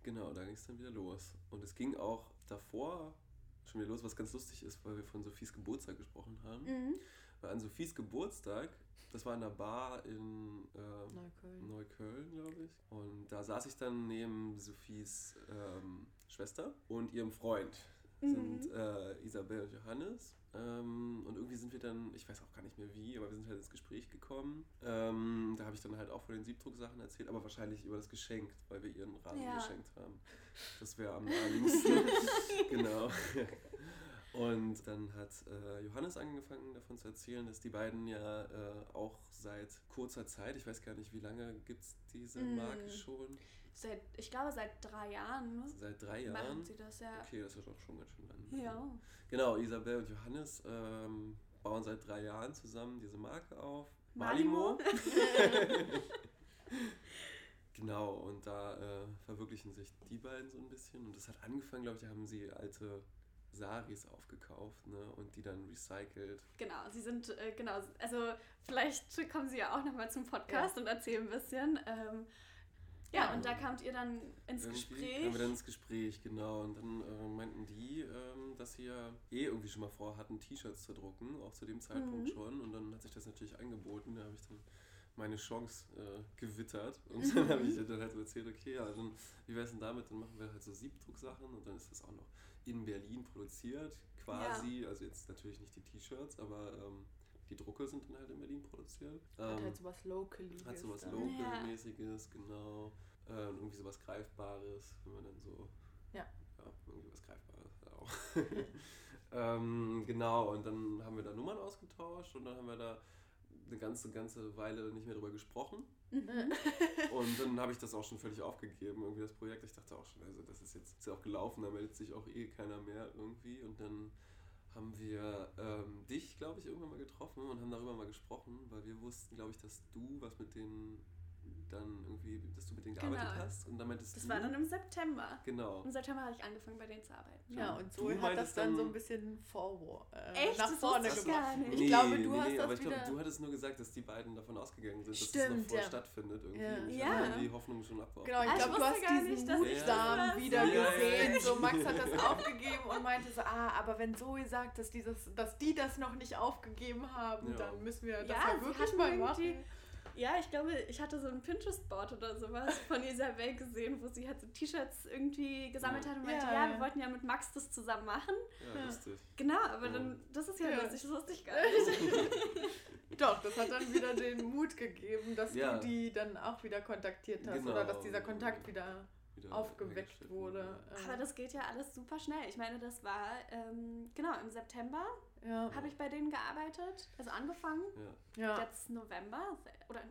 Genau, da ging es dann wieder los. Und es ging auch davor schon wieder los, was ganz lustig ist, weil wir von Sophies Geburtstag gesprochen haben. Mhm. Weil an Sophies Geburtstag, das war in einer Bar in ähm, Neukölln. Neukölln, glaube ich. Und da saß ich dann neben Sophies ähm, Schwester und ihrem Freund. Mhm. Sind äh, Isabel und Johannes. Ähm, und irgendwie sind wir dann, ich weiß auch gar nicht mehr wie, aber wir sind halt ins Gespräch gekommen. Ähm, da habe ich dann halt auch von den Siebdrucksachen erzählt, aber wahrscheinlich über das Geschenk, weil wir ihren Rahmen Ja. geschenkt haben. Das wäre am naheliegendsten. genau. Und dann hat äh, Johannes angefangen davon zu erzählen, dass die beiden ja äh, auch seit kurzer Zeit, ich weiß gar nicht, wie lange gibt es diese Mm. Marke schon? Seit, ich glaube, seit drei Jahren Seit drei machen Jahren. sie das, ja. Okay, das ist doch schon ganz schön lang. Ja. Genau, Isabel und Johannes ähm, bauen seit drei Jahren zusammen diese Marke auf. Malimo. genau, und da äh, verwirklichen sich die beiden so ein bisschen. Und das hat angefangen, glaube ich, da haben sie alte Saris aufgekauft ne, und die dann recycelt. Genau, sie sind, äh, genau, also vielleicht kommen sie ja auch nochmal zum Podcast und erzählen ein bisschen. Ähm, Ja, und da kamt ihr dann ins Irgendwie Gespräch. Kamen wir dann ins Gespräch, genau. Und dann äh, meinten die, ähm, dass sie ja eh irgendwie schon mal vorhatten, T-Shirts zu drucken, auch zu dem Zeitpunkt Mhm. schon. Und dann hat sich das natürlich angeboten. Da habe ich dann meine Chance äh, gewittert. Und dann habe ich dann halt so erzählt, okay, ja, dann, wie wäre es denn damit? Dann machen wir halt so Siebdrucksachen und dann ist das auch noch in Berlin produziert, quasi. Also jetzt natürlich nicht die T-Shirts, aber ähm, die Drucke sind dann halt in Berlin produziert. Hat Ähm, halt sowas Locally. hat sowas. Local-mäßiges, genau. Äh, und irgendwie sowas Greifbares, wenn man dann so. Ja. Ja, irgendwie was Greifbares ja auch. ähm, genau, und dann haben wir da Nummern ausgetauscht und dann haben wir da eine ganze, ganze Weile nicht mehr drüber gesprochen. Mhm. Und dann habe ich das auch schon völlig aufgegeben, irgendwie das Projekt. Ich dachte auch schon, also das ist jetzt ist ja auch gelaufen, da meldet sich auch eh keiner mehr irgendwie. Und dann haben wir ähm, dich, glaube ich, irgendwann mal getroffen und haben darüber mal gesprochen, weil wir wussten, glaube ich, dass du was mit denen dann irgendwie, dass du mit denen gearbeitet Genau. hast. Und dann meintest Das du. war dann im September. Genau. Im September habe ich angefangen, bei denen zu arbeiten. Ja, Ja, und du so hat das dann so ein bisschen forward, äh, Echt? nach Das vorne wusste ich gebracht. gar nicht. Ich glaube, du nee, hast nee, das aber ich glaube, du hattest nur gesagt, dass die beiden davon ausgegangen sind, dass Stimmt, das noch vor ja. stattfindet irgendwie. Ja. Und ich Ja. habe die Hoffnung schon abgeworfen. Genau, ich Ah, ich glaube, du hast gar diesen nicht, dass ich Buchstaben das wieder gesehen. So, Max hat das aufgegeben und meinte so, ah, aber wenn Zoe sagt, dass, dieses, dass die das noch nicht aufgegeben haben, dann müssen wir das Ja, wirklich mal machen. Ja, ich glaube, ich hatte so ein Pinterest-Board oder sowas von Isabel gesehen, wo sie halt so T-Shirts irgendwie gesammelt Ja. hat und meinte, Ja, ja, ja. wir wollten ja mit Max das zusammen machen. Ja, lustig. Genau, aber Ja. dann, das ist ja, Ja. lustig, das wusste ich gar nicht. Doch, das hat dann wieder den Mut gegeben, dass Ja. du die dann auch wieder kontaktiert hast Genau. oder dass dieser Kontakt wieder Wieder aufgeweckt wurde. Aber das geht ja alles super schnell. Ich meine, das war, ähm, genau, im September ja. habe ich bei denen gearbeitet, also angefangen. Ja. Jetzt November, oder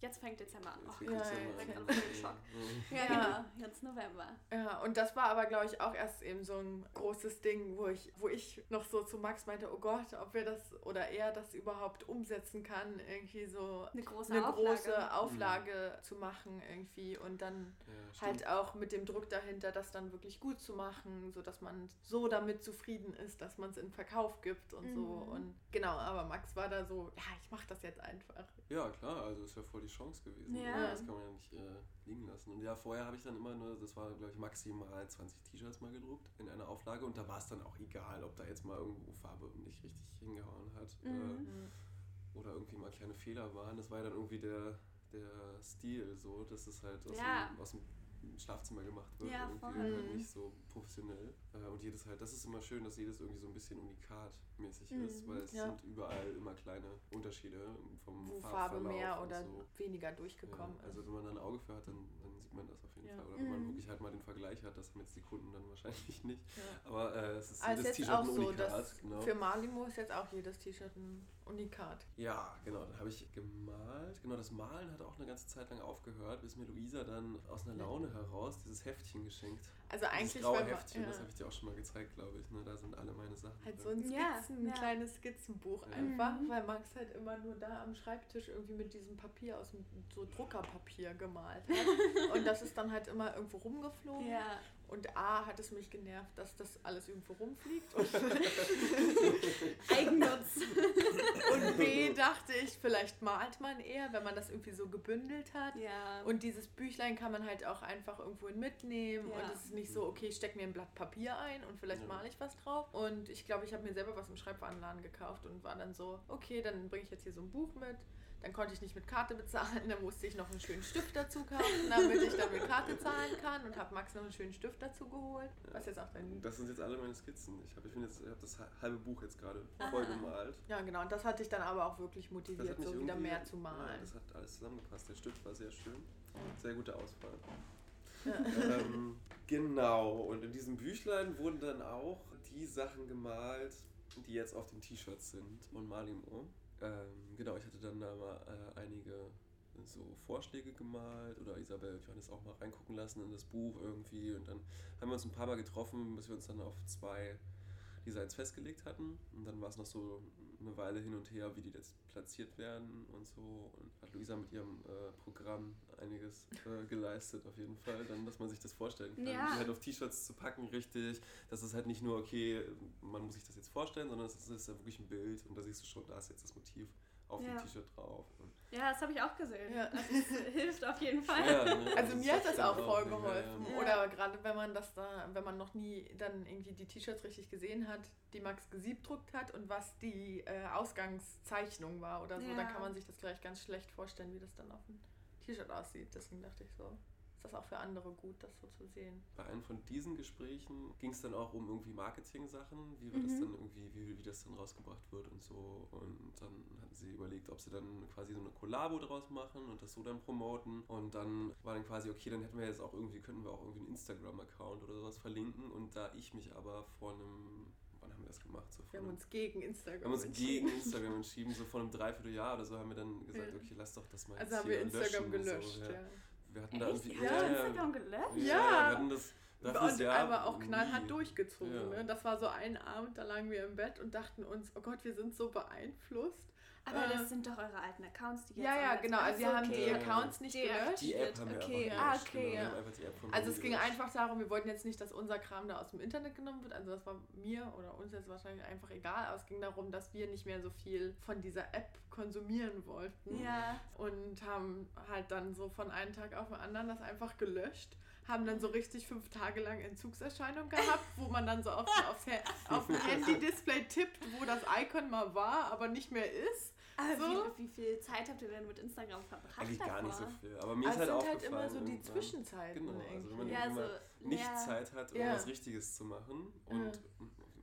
jetzt fängt Dezember an. Jetzt Oh, wird Ja, Dezember. Schock. Ja. Ja, genau, jetzt November. Ja, und das war aber, glaube ich, auch erst eben so ein großes Ding, wo ich, wo ich noch so zu Max meinte, oh Gott, ob wir das oder er das überhaupt umsetzen kann, irgendwie so Eine große eine Auflage. große Auflage zu machen irgendwie und dann Ja, halt auch mit dem Druck dahinter, das dann wirklich gut zu machen, so dass man so damit zufrieden ist, dass man es in Verkauf gibt und so Mhm. und genau, aber Max war da so, ja, ich mache das jetzt einfach. Ja, klar, also ist ja voll die Chance gewesen. Ja. Das kann man ja nicht äh, liegen lassen. Und ja, vorher habe ich dann immer nur, das war, glaube ich, maximal 20 T-Shirts mal gedruckt in einer Auflage und da war es dann auch egal, ob da jetzt mal irgendwo Farbe nicht richtig hingehauen hat Mhm. äh, oder irgendwie mal kleine Fehler waren. Das war ja dann irgendwie der, der Stil so, dass es halt aus, Ja. dem, aus dem Schlafzimmer gemacht wird. Ja, irgendwie voll. und halt nicht so professionell. Äh, und jedes halt, das ist immer schön, dass jedes irgendwie so ein bisschen unikat-mäßig ist, Mhm. weil es Ja. sind überall immer kleine Unterschiede vom Wo Farbe mehr oder so. weniger Ja, durchgekommen also ist. wenn man da ein Auge für hat, dann, dann sieht man das auf jeden Ja. Fall. Oder wenn man Mhm. wirklich halt mal den Vergleich hat, das haben jetzt die Kunden dann wahrscheinlich nicht. Ja. Aber äh, es ist Also jedes T-Shirt auch ein so, Unikat. dass genau. für Malimo ist jetzt auch jedes T-Shirt ein Unikat. Ja, genau. Dann habe ich gemalt. Genau, das Malen hat auch eine ganze Zeit lang aufgehört, bis mir Luisa dann aus einer Laune heraus dieses Heftchen geschenkt. Also Dieses eigentlich, graue wenn man, Heftchen, ja, das habe ich dir auch schon mal gezeigt, glaube ich. Ne? Da sind alle meine Sachen. halt so ein Ja, Skizzen, ein ja. kleines Skizzenbuch Ja. einfach, Mhm. weil Max halt immer nur da am Schreibtisch irgendwie mit diesem Papier aus dem so Druckerpapier gemalt hat. Und das ist dann halt immer irgendwo rumgeflogen. Und A hat es mich genervt, dass das alles irgendwo rumfliegt. Und, Eigennutz. und B dachte ich, vielleicht malt man eher, wenn man das irgendwie so gebündelt hat. ja. Und dieses Büchlein kann man halt auch einfach irgendwo mitnehmen. Ja. Und es ist nicht so, okay, ich stecke mir ein Blatt Papier ein und vielleicht Ja. male ich was drauf. Und ich glaube, ich habe mir selber was im Schreibwarenladen gekauft und war dann so, okay, dann bringe ich jetzt hier so ein Buch mit. Dann konnte ich nicht mit Karte bezahlen, dann musste ich noch einen schönen Stift dazu kaufen, damit ich dann mit Karte zahlen kann und habe Max noch einen schönen Stift dazu geholt. Was jetzt auch dein Das sind jetzt alle meine Skizzen. Ich habe ich bin jetzt, ich hab das halbe Buch jetzt gerade voll Aha. gemalt. Ja, genau. Und das hat dich dann aber auch wirklich motiviert, so wieder mehr zu Ja, malen. das hat alles zusammengepasst. Der Stift war sehr schön. Sehr guter Ausfall. Ja. ähm, genau, und in diesem Büchlein wurden dann auch die Sachen gemalt, die jetzt auf den T-Shirts sind und Malimo. Ähm, genau, ich hatte dann da mal äh, einige so Vorschläge gemalt oder Isabel Johannes auch mal reingucken lassen in das Buch irgendwie und dann haben wir uns ein paar Mal getroffen, bis wir uns dann auf zwei Designs festgelegt hatten. Und dann war es noch so eine Weile hin und her, wie die jetzt platziert werden und so. Und hat Luisa mit ihrem äh, Programm einiges äh, geleistet auf jeden Fall, dann, dass man sich das vorstellen kann, Ja. die halt auf T-Shirts zu packen, richtig, dass es halt nicht nur, okay, man muss sich das jetzt vorstellen, sondern es ist ja wirklich ein Bild und da siehst du schon, da ist jetzt das Motiv auf Ja. dem T-Shirt drauf. Und Ja, das habe ich auch gesehen. Ja. Also es hilft auf jeden Fall. Ja, ne? Also mir hat das auch voll geholfen. Ja. Oder gerade wenn man das da, wenn man noch nie dann irgendwie die T-Shirts richtig gesehen hat, die Max gesiebdruckt hat und was die äh, Ausgangszeichnung war oder so, Ja. dann kann man sich das gleich ganz schlecht vorstellen, wie das dann auf dem T-Shirt aussieht. Deswegen dachte ich so, das auch für andere gut, das so zu sehen. Bei einem von diesen Gesprächen ging es dann auch um irgendwie Marketing-Sachen, wie wir das Mhm. dann irgendwie, wie, wie das dann rausgebracht wird und so. Und dann hatten sie überlegt, ob sie dann quasi so eine Kollabo draus machen und das so dann promoten. Und dann war dann quasi, okay, dann hätten wir jetzt auch irgendwie, könnten wir auch irgendwie einen Instagram-Account oder sowas verlinken. Und da ich mich aber vor einem, wann haben wir das gemacht? So Wir haben uns gegen wir Instagram haben uns entschieden. gegen Instagram entschieden, so vor einem Dreivierteljahr oder so haben wir dann gesagt, okay, lass doch das mal Also jetzt haben wir Instagram gelöscht, So, ja. ja. Wir hatten da Echt? irgendwie... Ihr habt Instagram gelöscht? Ja, Ja. wir hatten das... dafür Und sehr aber auch knallhart nie. durchgezogen. Ja. Ne? Das war so ein Abend, da lagen wir im Bett und dachten uns, oh Gott, wir sind so beeinflusst. Aber Äh, das sind doch eure alten Accounts, die jetzt Ja, ja, genau. Also wir so, haben die okay. Accounts nicht gelöscht. Die App haben wir Okay, einfach ah, gelöscht, okay, genau, Also es ging gelöscht. einfach darum, wir wollten jetzt nicht, dass unser Kram da aus dem Internet genommen wird. Also das war mir oder uns jetzt wahrscheinlich einfach egal. Aber es ging darum, dass wir nicht mehr so viel von dieser App konsumieren wollten. Ja. Und haben halt dann so von einem Tag auf den anderen das einfach gelöscht. Haben dann so richtig fünf Tage lang Entzugserscheinungen gehabt, wo man dann so auf, aufs Ha- auf dem Handy-Display tippt, wo das Icon mal war, aber nicht mehr ist. Aber So. wie, wie viel Zeit habt ihr denn mit Instagram verbracht Eigentlich gar nicht so viel. Aber mir Also ist halt sind halt immer so die Zwischenzeiten Genau, also wenn man. Ja, mal nicht ja. Zeit hat, Ja. irgendwas Richtiges zu machen und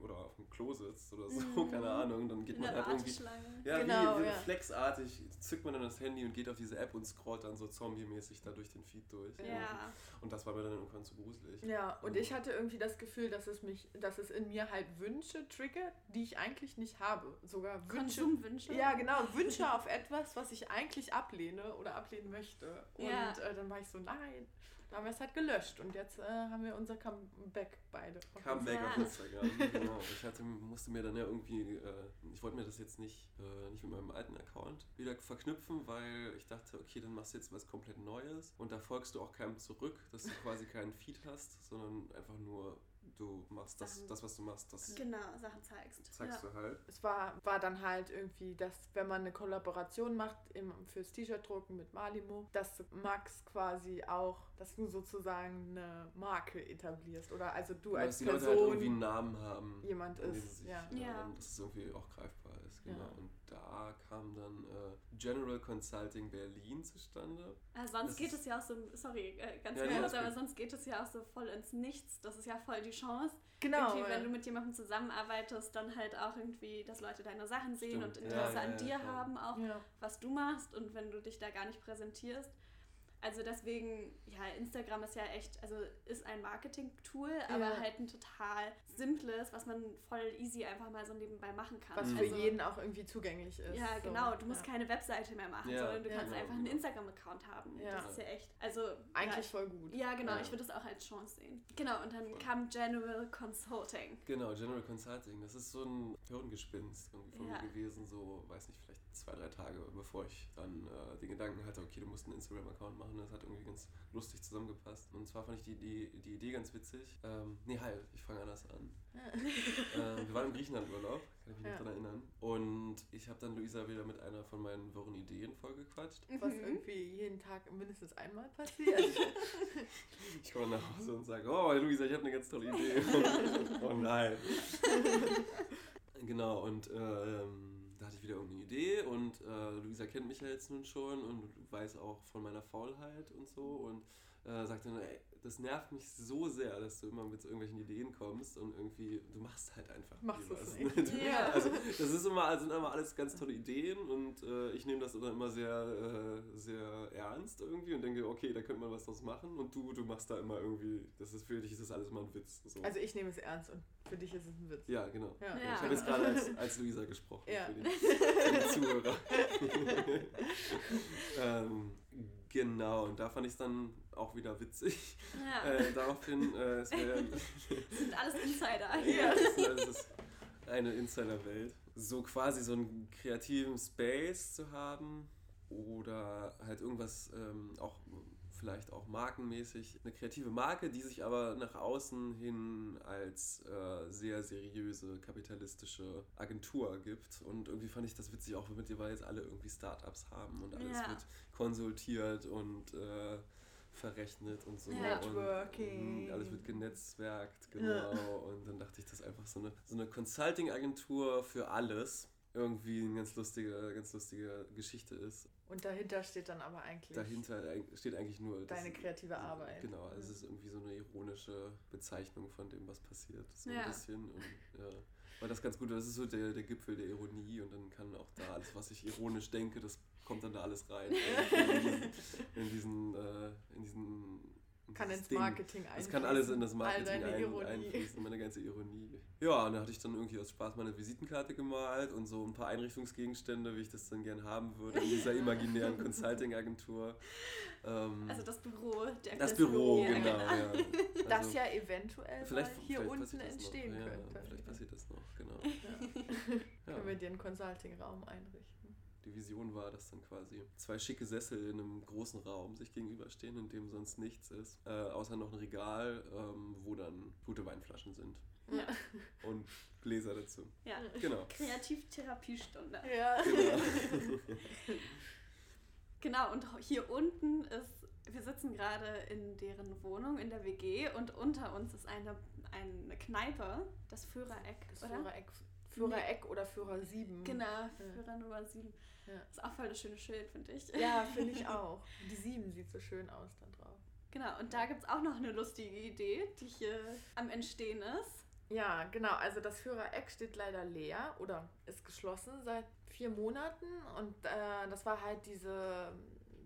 oder auf dem Klo sitzt oder so, keine Ahnung, dann geht In man halt irgendwie. Ja, Genau, wie, wie ja. reflexartig zückt man dann das Handy und geht auf diese App und scrollt dann so zombie-mäßig da durch den Feed durch. Ja. Und das war mir dann irgendwann zu gruselig. Ja, und ich hatte irgendwie das Gefühl, dass es mich, dass es in mir halt Wünsche triggert, die ich eigentlich nicht habe. Sogar Wünsche. Konsumwünsche? Ja, genau, Wünsche auf etwas, was ich eigentlich ablehne oder ablehnen möchte. Und Ja. äh, dann war ich so, nein. Haben wir es halt gelöscht und jetzt äh, haben wir unser Comeback beide. Comeback auf Instagram, genau. Ich hatte, musste mir dann ja irgendwie, äh, ich wollte mir das jetzt nicht, äh, nicht mit meinem alten Account wieder verknüpfen, weil ich dachte, okay, dann machst du jetzt was komplett Neues und da folgst du auch keinem zurück, dass du quasi keinen Feed hast, sondern einfach nur, du machst das, das was du machst, das Genau, Sachen zeigst. zeigst ja. du halt. Es war, war dann halt irgendwie, dass wenn man eine Kollaboration macht im, fürs T-Shirt-Drucken mit Malimo, dass Max quasi auch, dass du sozusagen eine Marke etablierst oder also du Dass als die Leute halt Person irgendwie einen Namen haben. jemand ist. sich, Ja. Ja. dass es irgendwie auch greifbar ist. Genau. Ja. Und da kam dann äh, General Consulting Berlin zustande. Ah, sonst Das geht es ja auch so, sorry, äh, ganz Ja, kurz, aber sonst geht es ja auch so voll ins Nichts. Das ist ja voll die Chance. Genau. irgendwie, wenn du mit jemandem zusammenarbeitest, dann halt auch irgendwie, dass Leute deine Sachen sehen Stimmt. und Interesse ja, an ja, dir klar. haben, auch ja. was du machst und wenn du dich da gar nicht präsentierst. Also deswegen, ja, Instagram ist ja echt, also ist ein Marketing-Tool, aber Ja. halt ein total simples, was man voll easy einfach mal so nebenbei machen kann. Was Mhm. für also, jeden auch irgendwie zugänglich ist. Ja, so. genau. Du musst ja. keine Webseite mehr machen, Ja, sondern du ja, kannst genau, einfach einen. Instagram-Account haben. Ja. Das ist ja echt, also Eigentlich ja, voll gut. ja, genau. Ja. Ich würde das auch als Chance sehen. Genau, und dann Voll. kam General Consulting. Genau, General Consulting. Das ist so ein Hirngespinst irgendwie von Ja. mir gewesen, so, weiß nicht, vielleicht zwei, drei Tage, bevor ich dann äh, den Gedanken hatte, okay, du musst einen Instagram-Account machen. Das hat irgendwie ganz lustig zusammengepasst. Und zwar fand ich die, die, die Idee ganz witzig. Ähm, nee, halt, ich fange anders an. ähm, wir waren im Griechenland-Urlaub, kann ich mich Ja. noch daran erinnern. Und ich habe dann Luisa wieder mit einer von meinen wirren Ideen vollgequatscht. Was Mhm. irgendwie jeden Tag mindestens einmal passiert. Ich komme nach Hause und sage, oh Luisa, ich habe eine ganz tolle Idee. oh nein. genau, und ähm, da hatte ich wieder irgendeine Idee und äh, Luisa kennt mich ja jetzt nun schon und weiß auch von meiner Faulheit und so und äh, sagte dann, ey, das nervt mich so sehr, dass du immer mit so irgendwelchen Ideen kommst und irgendwie, du machst halt einfach Machst nicht. ne? Ja. Also das ist immer, sind immer alles ganz tolle Ideen und äh, ich nehme das dann immer sehr, äh, sehr ernst irgendwie und denke, okay, da könnte man was draus machen und du, du machst da immer irgendwie, das ist für dich ist das alles mal ein Witz. So. Also ich nehme es ernst und für dich ist es ein Witz. ja, genau. Ja. Ja. Ich habe jetzt gerade als, als Luisa gesprochen Ja. für, die, für die Zuhörer. ähm, genau, und da fand ich es dann auch wieder witzig. Ja, Äh, daraufhin, äh, es das sind alles Insider. ja, das, ist, das ist eine Insiderwelt. So quasi so einen kreativen Space zu haben oder halt irgendwas ähm, auch vielleicht auch markenmäßig eine kreative Marke, die sich aber nach außen hin als äh, sehr seriöse kapitalistische Agentur gibt. Und irgendwie fand ich das witzig, auch wir jetzt alle irgendwie Startups haben und alles Ja. wird konsultiert und äh, verrechnet und so. Networking. Und, mh, alles wird genetzwerkt, genau. Und dann dachte ich, das ist einfach so eine, so eine Consulting-Agentur für alles irgendwie eine ganz lustige, ganz lustige Geschichte ist. Und dahinter steht dann aber eigentlich Dahinter steht eigentlich nur das- deine kreative Arbeit. Genau, also es ist irgendwie so eine ironische Bezeichnung von dem, was passiert. So Ja. ein bisschen. Und, ja. Weil das ganz gut, das ist so der, der Gipfel der Ironie und dann kann auch da alles, was ich ironisch denke, das kommt dann da alles rein. in diesen, äh, in diesen in Kann dieses ins. Marketing Das kann alles in das Marketing ein, einfließen, meine ganze Ironie. Ja, und da hatte ich dann irgendwie aus Spaß mal eine Visitenkarte gemalt und so ein paar Einrichtungsgegenstände, wie ich das dann gern haben würde in dieser imaginären Consulting-Agentur. Ähm, Also das Büro der das Büro, genau, ja. Das Also, ja eventuell vielleicht, hier vielleicht unten das entstehen noch. Ja, könnte. Vielleicht passiert das noch, genau. Ja. Können wir dir einen Consulting-Raum einrichten. Die Vision war, dass dann quasi zwei schicke Sessel in einem großen Raum sich gegenüberstehen, in dem sonst nichts ist, äh, außer noch ein Regal, ähm, wo dann gute Weinflaschen sind Ja. und Gläser dazu. ja. Genau. Kreativtherapiestunde. Ja. genau. Genau, und hier unten ist, wir sitzen gerade in deren Wohnung in der WG und unter uns ist eine, eine Kneipe, das Führereck, Das oder? Führereck, Führereck oder Führer 7. Genau, Führer Nummer 7. Ja. Ist auch voll das schöne Schild, finde ich. Ja, finde ich auch. Die 7 sieht so schön aus da drauf. Genau, und da gibt es auch noch eine lustige Idee, die hier am Entstehen ist. Ja, genau. Also das Führereck steht leider leer oder ist geschlossen seit vier Monaten. Und äh, das war halt diese,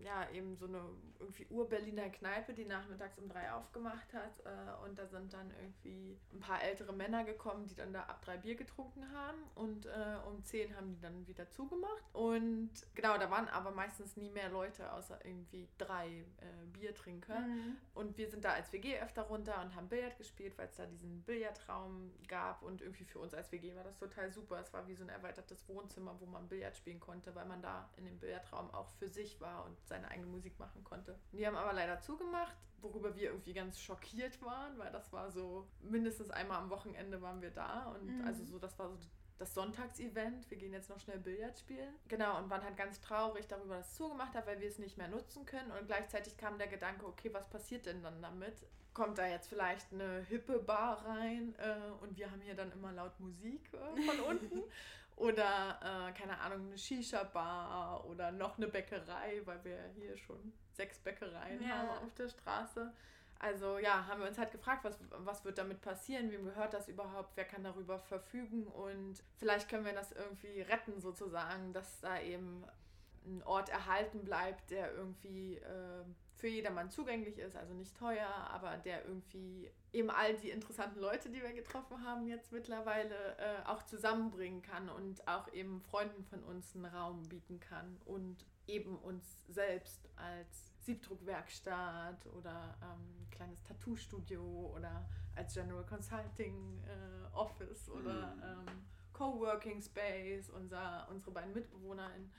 ja, eben so eine irgendwie Ur-Berliner Kneipe, die nachmittags um drei aufgemacht hat. Äh, und da sind dann irgendwie ein paar ältere Männer gekommen, die dann da ab drei Bier getrunken haben. Und äh, um zehn haben die dann wieder zugemacht. Und genau, da waren aber meistens nie mehr Leute, außer irgendwie drei äh, Biertrinker. Und wir sind da als WG öfter runter und haben Billard gespielt, weil es da diesen Billardraum gab. Und irgendwie für uns als WG war das total super. Es war wie so ein erweitertes Wohnzimmer, wo man Billard spielen konnte, weil man da in dem Billardraum auch für sich war und seine eigene Musik machen konnte. Die haben aber leider zugemacht, worüber wir irgendwie ganz schockiert waren, weil das war so, mindestens einmal am Wochenende waren wir da. Und Mhm. also so, das war so das Sonntagsevent, wir gehen jetzt noch schnell Billard spielen. Genau, und waren halt ganz traurig darüber, dass es zugemacht hat, weil wir es nicht mehr nutzen können. Und gleichzeitig kam der Gedanke, okay, was passiert denn dann damit? Kommt da jetzt vielleicht eine hippe Bar rein äh, und wir haben hier dann immer laut Musik äh, von unten? Oder, äh, keine Ahnung, eine Shisha-Bar oder noch eine Bäckerei, weil wir hier schon sechs Bäckereien Ja. haben auf der Straße. Also ja, haben wir uns halt gefragt, was, was wird damit passieren, wem gehört das überhaupt, wer kann darüber verfügen und vielleicht können wir das irgendwie retten sozusagen, dass da eben ein Ort erhalten bleibt, der irgendwie äh, für jedermann zugänglich ist, also nicht teuer, aber der irgendwie eben all die interessanten Leute, die wir getroffen haben jetzt mittlerweile, äh, auch zusammenbringen kann und auch eben Freunden von uns einen Raum bieten kann und eben uns selbst als Siebdruckwerkstatt oder ähm, kleines Tattoo-Studio oder als General Consulting äh, Office oder Mhm. ähm, Coworking Space. Unser, unsere beiden MitbewohnerInnen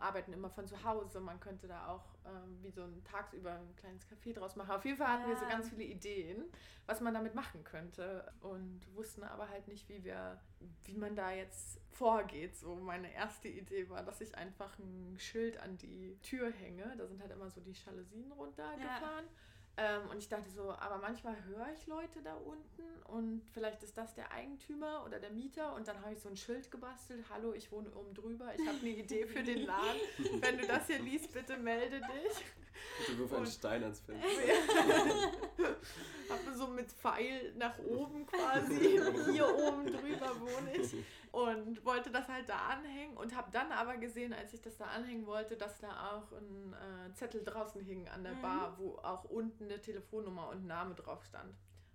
arbeiten immer von zu Hause. Man könnte da auch ähm, wie so ein tagsüber ein kleines Café draus machen. Auf jeden Fall hatten wir so Ja. ganz viele Ideen, was man damit machen könnte und wussten aber halt nicht, wie wir, wie man da jetzt vorgeht. So meine erste Idee war, dass ich einfach ein Schild an die Tür hänge. Da sind halt immer so die Jalousien runtergefahren. Ähm, und ich dachte so, aber manchmal höre ich Leute da unten und vielleicht ist das der Eigentümer oder der Mieter und dann habe ich so ein Schild gebastelt, hallo, ich wohne oben drüber, ich habe eine Idee für den Laden. Wenn du das hier liest, bitte melde dich. Bitte wirf einen Stein ans Fenster. habe so mit Pfeil nach oben quasi, hier oben drüber wohne ich und wollte das halt da anhängen und habe dann aber gesehen, als ich das da anhängen wollte, dass da auch ein äh, Zettel draußen hing an der Mhm. Bar, wo auch unten eine Telefonnummer und Name drauf stand.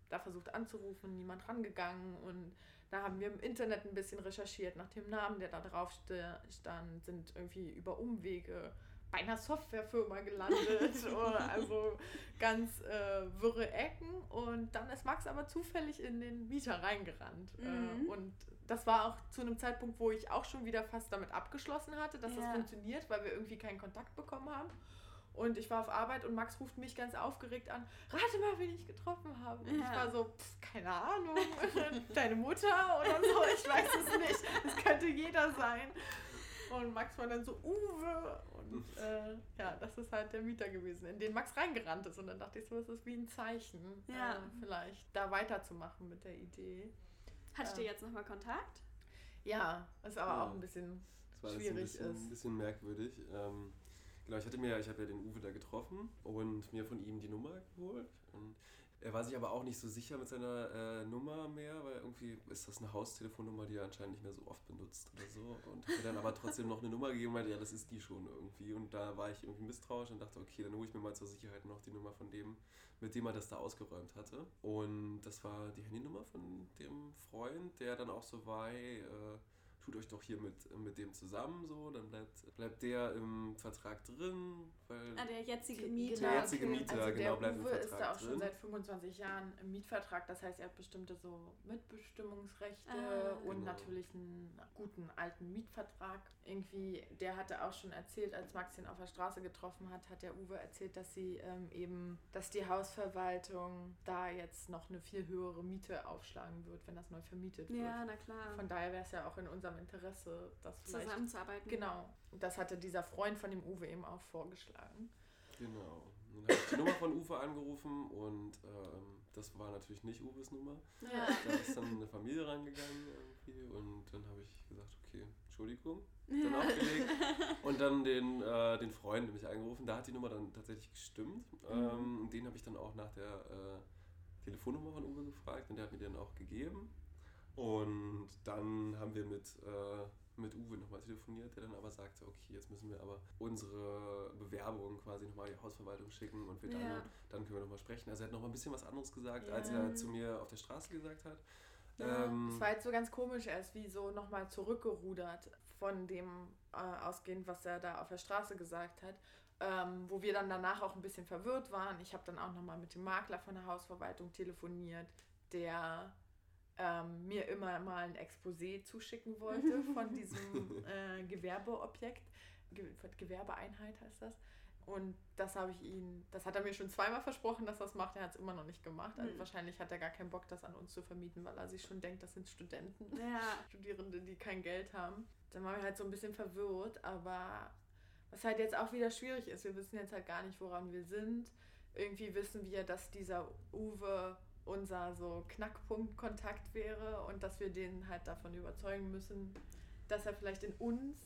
Da versucht anzurufen, niemand rangegangen und da haben wir im Internet ein bisschen recherchiert nach dem Namen, der da drauf sta- stand, sind irgendwie über Umwege bei einer Softwarefirma gelandet. oder also ganz äh, wirre Ecken. Und dann ist Max aber zufällig in den Mieter reingerannt. Mhm. Äh, und das war auch zu einem Zeitpunkt, wo ich auch schon wieder fast damit abgeschlossen hatte, dass das Ja. funktioniert, weil wir irgendwie keinen Kontakt bekommen haben. Und ich war auf Arbeit und Max ruft mich ganz aufgeregt an. Rate mal, wen ich getroffen habe. Und Ja. ich war so, pff, keine Ahnung, deine Mutter oder so, ich weiß es nicht. Es könnte jeder sein. Und Max war dann so, Uwe. Und äh, ja, das ist halt der Mieter gewesen, in den Max reingerannt ist. Und dann dachte ich so, das ist wie ein Zeichen, Ja. äh, vielleicht da weiterzumachen mit der Idee. Hattet ihr jetzt nochmal Kontakt? Ja, ist aber Ja. auch ein bisschen Das war alles ein schwierig bisschen, ist. ein bisschen merkwürdig. Ähm, genau, ich hatte mir, ich habe ja den Uwe da getroffen und mir von ihm die Nummer geholt. Und er war sich aber auch nicht so sicher mit seiner äh, Nummer mehr, weil irgendwie ist das eine Haustelefonnummer, die er anscheinend nicht mehr so oft benutzt oder so. Und hat mir dann aber trotzdem noch eine Nummer gegeben und meinte, ja, das ist die schon irgendwie. Und da war ich irgendwie misstrauisch und dachte, okay, dann hole ich mir mal zur Sicherheit noch die Nummer von dem, mit dem er das da ausgeräumt hatte. Und das war die Handynummer von dem Freund, der dann auch so war, hey, äh, tut euch doch hier mit, mit dem zusammen, so, dann bleibt, bleibt der im Vertrag drin, weil... Ah, der jetzige Ge- Mieter. Der jetzige okay. Mieter. Also genau, der bleibt im Uwe ist Vertrag da auch schon drin. seit 25 Jahren im Mietvertrag. Das heißt, er hat bestimmte so Mitbestimmungsrechte Ah. und Genau. natürlich einen guten alten Mietvertrag. Irgendwie, der hatte auch schon erzählt, als Max ihn auf der Straße getroffen hat, hat der Uwe erzählt, dass sie ähm, eben, dass die Hausverwaltung da jetzt noch eine viel höhere Miete aufschlagen wird, wenn das neu vermietet wird. Ja, na klar. Von daher wäre es ja auch in unserem Interesse, das. Zusammenzuarbeiten. Genau. Das hatte dieser Freund von dem Uwe eben auch vorgeschlagen. Genau. Dann habe ich die Nummer von Uwe angerufen und ähm, das war natürlich nicht Uwes Nummer. Ja. Da ist dann eine Familie rangegangen irgendwie und dann habe ich gesagt, okay, Entschuldigung. Dann Ja. aufgelegt und dann den, äh, den Freund nämlich angerufen. Da hat die Nummer dann tatsächlich gestimmt. Ähm, und den habe ich dann auch nach der äh, Telefonnummer von Uwe gefragt und der hat mir die dann auch gegeben. Und dann haben wir mit, äh, mit Uwe nochmal telefoniert, der dann aber sagte, okay, jetzt müssen wir aber unsere Bewerbung quasi nochmal die Hausverwaltung schicken und wir dann, Ja. dann können wir nochmal sprechen. Also er hat nochmal ein bisschen was anderes gesagt, Ja. als er zu mir auf der Straße gesagt hat. Ja, Ähm, es war jetzt so ganz komisch, er ist wie so nochmal zurückgerudert von dem äh, ausgehend, was er da auf der Straße gesagt hat. Ähm, wo wir dann danach auch ein bisschen verwirrt waren. Ich habe dann auch nochmal mit dem Makler von der Hausverwaltung telefoniert, der ähm, mir immer mal ein Exposé zuschicken wollte von diesem äh, Gewerbeobjekt. Ge Gewerbeeinheit heißt das. Und das habe ich ihn, das hat er mir schon zweimal versprochen, dass er das macht. Er hat es immer noch nicht gemacht. Also Hm. wahrscheinlich hat er gar keinen Bock, das an uns zu vermieten, weil er sich schon denkt, das sind Studenten, Ja. Studierende, die kein Geld haben. Dann waren wir halt so ein bisschen verwirrt, aber was halt jetzt auch wieder schwierig ist, wir wissen jetzt halt gar nicht, woran wir sind. Irgendwie wissen wir, dass dieser Uwe unser so Knackpunkt-Kontakt wäre und dass wir den halt davon überzeugen müssen, dass er vielleicht in uns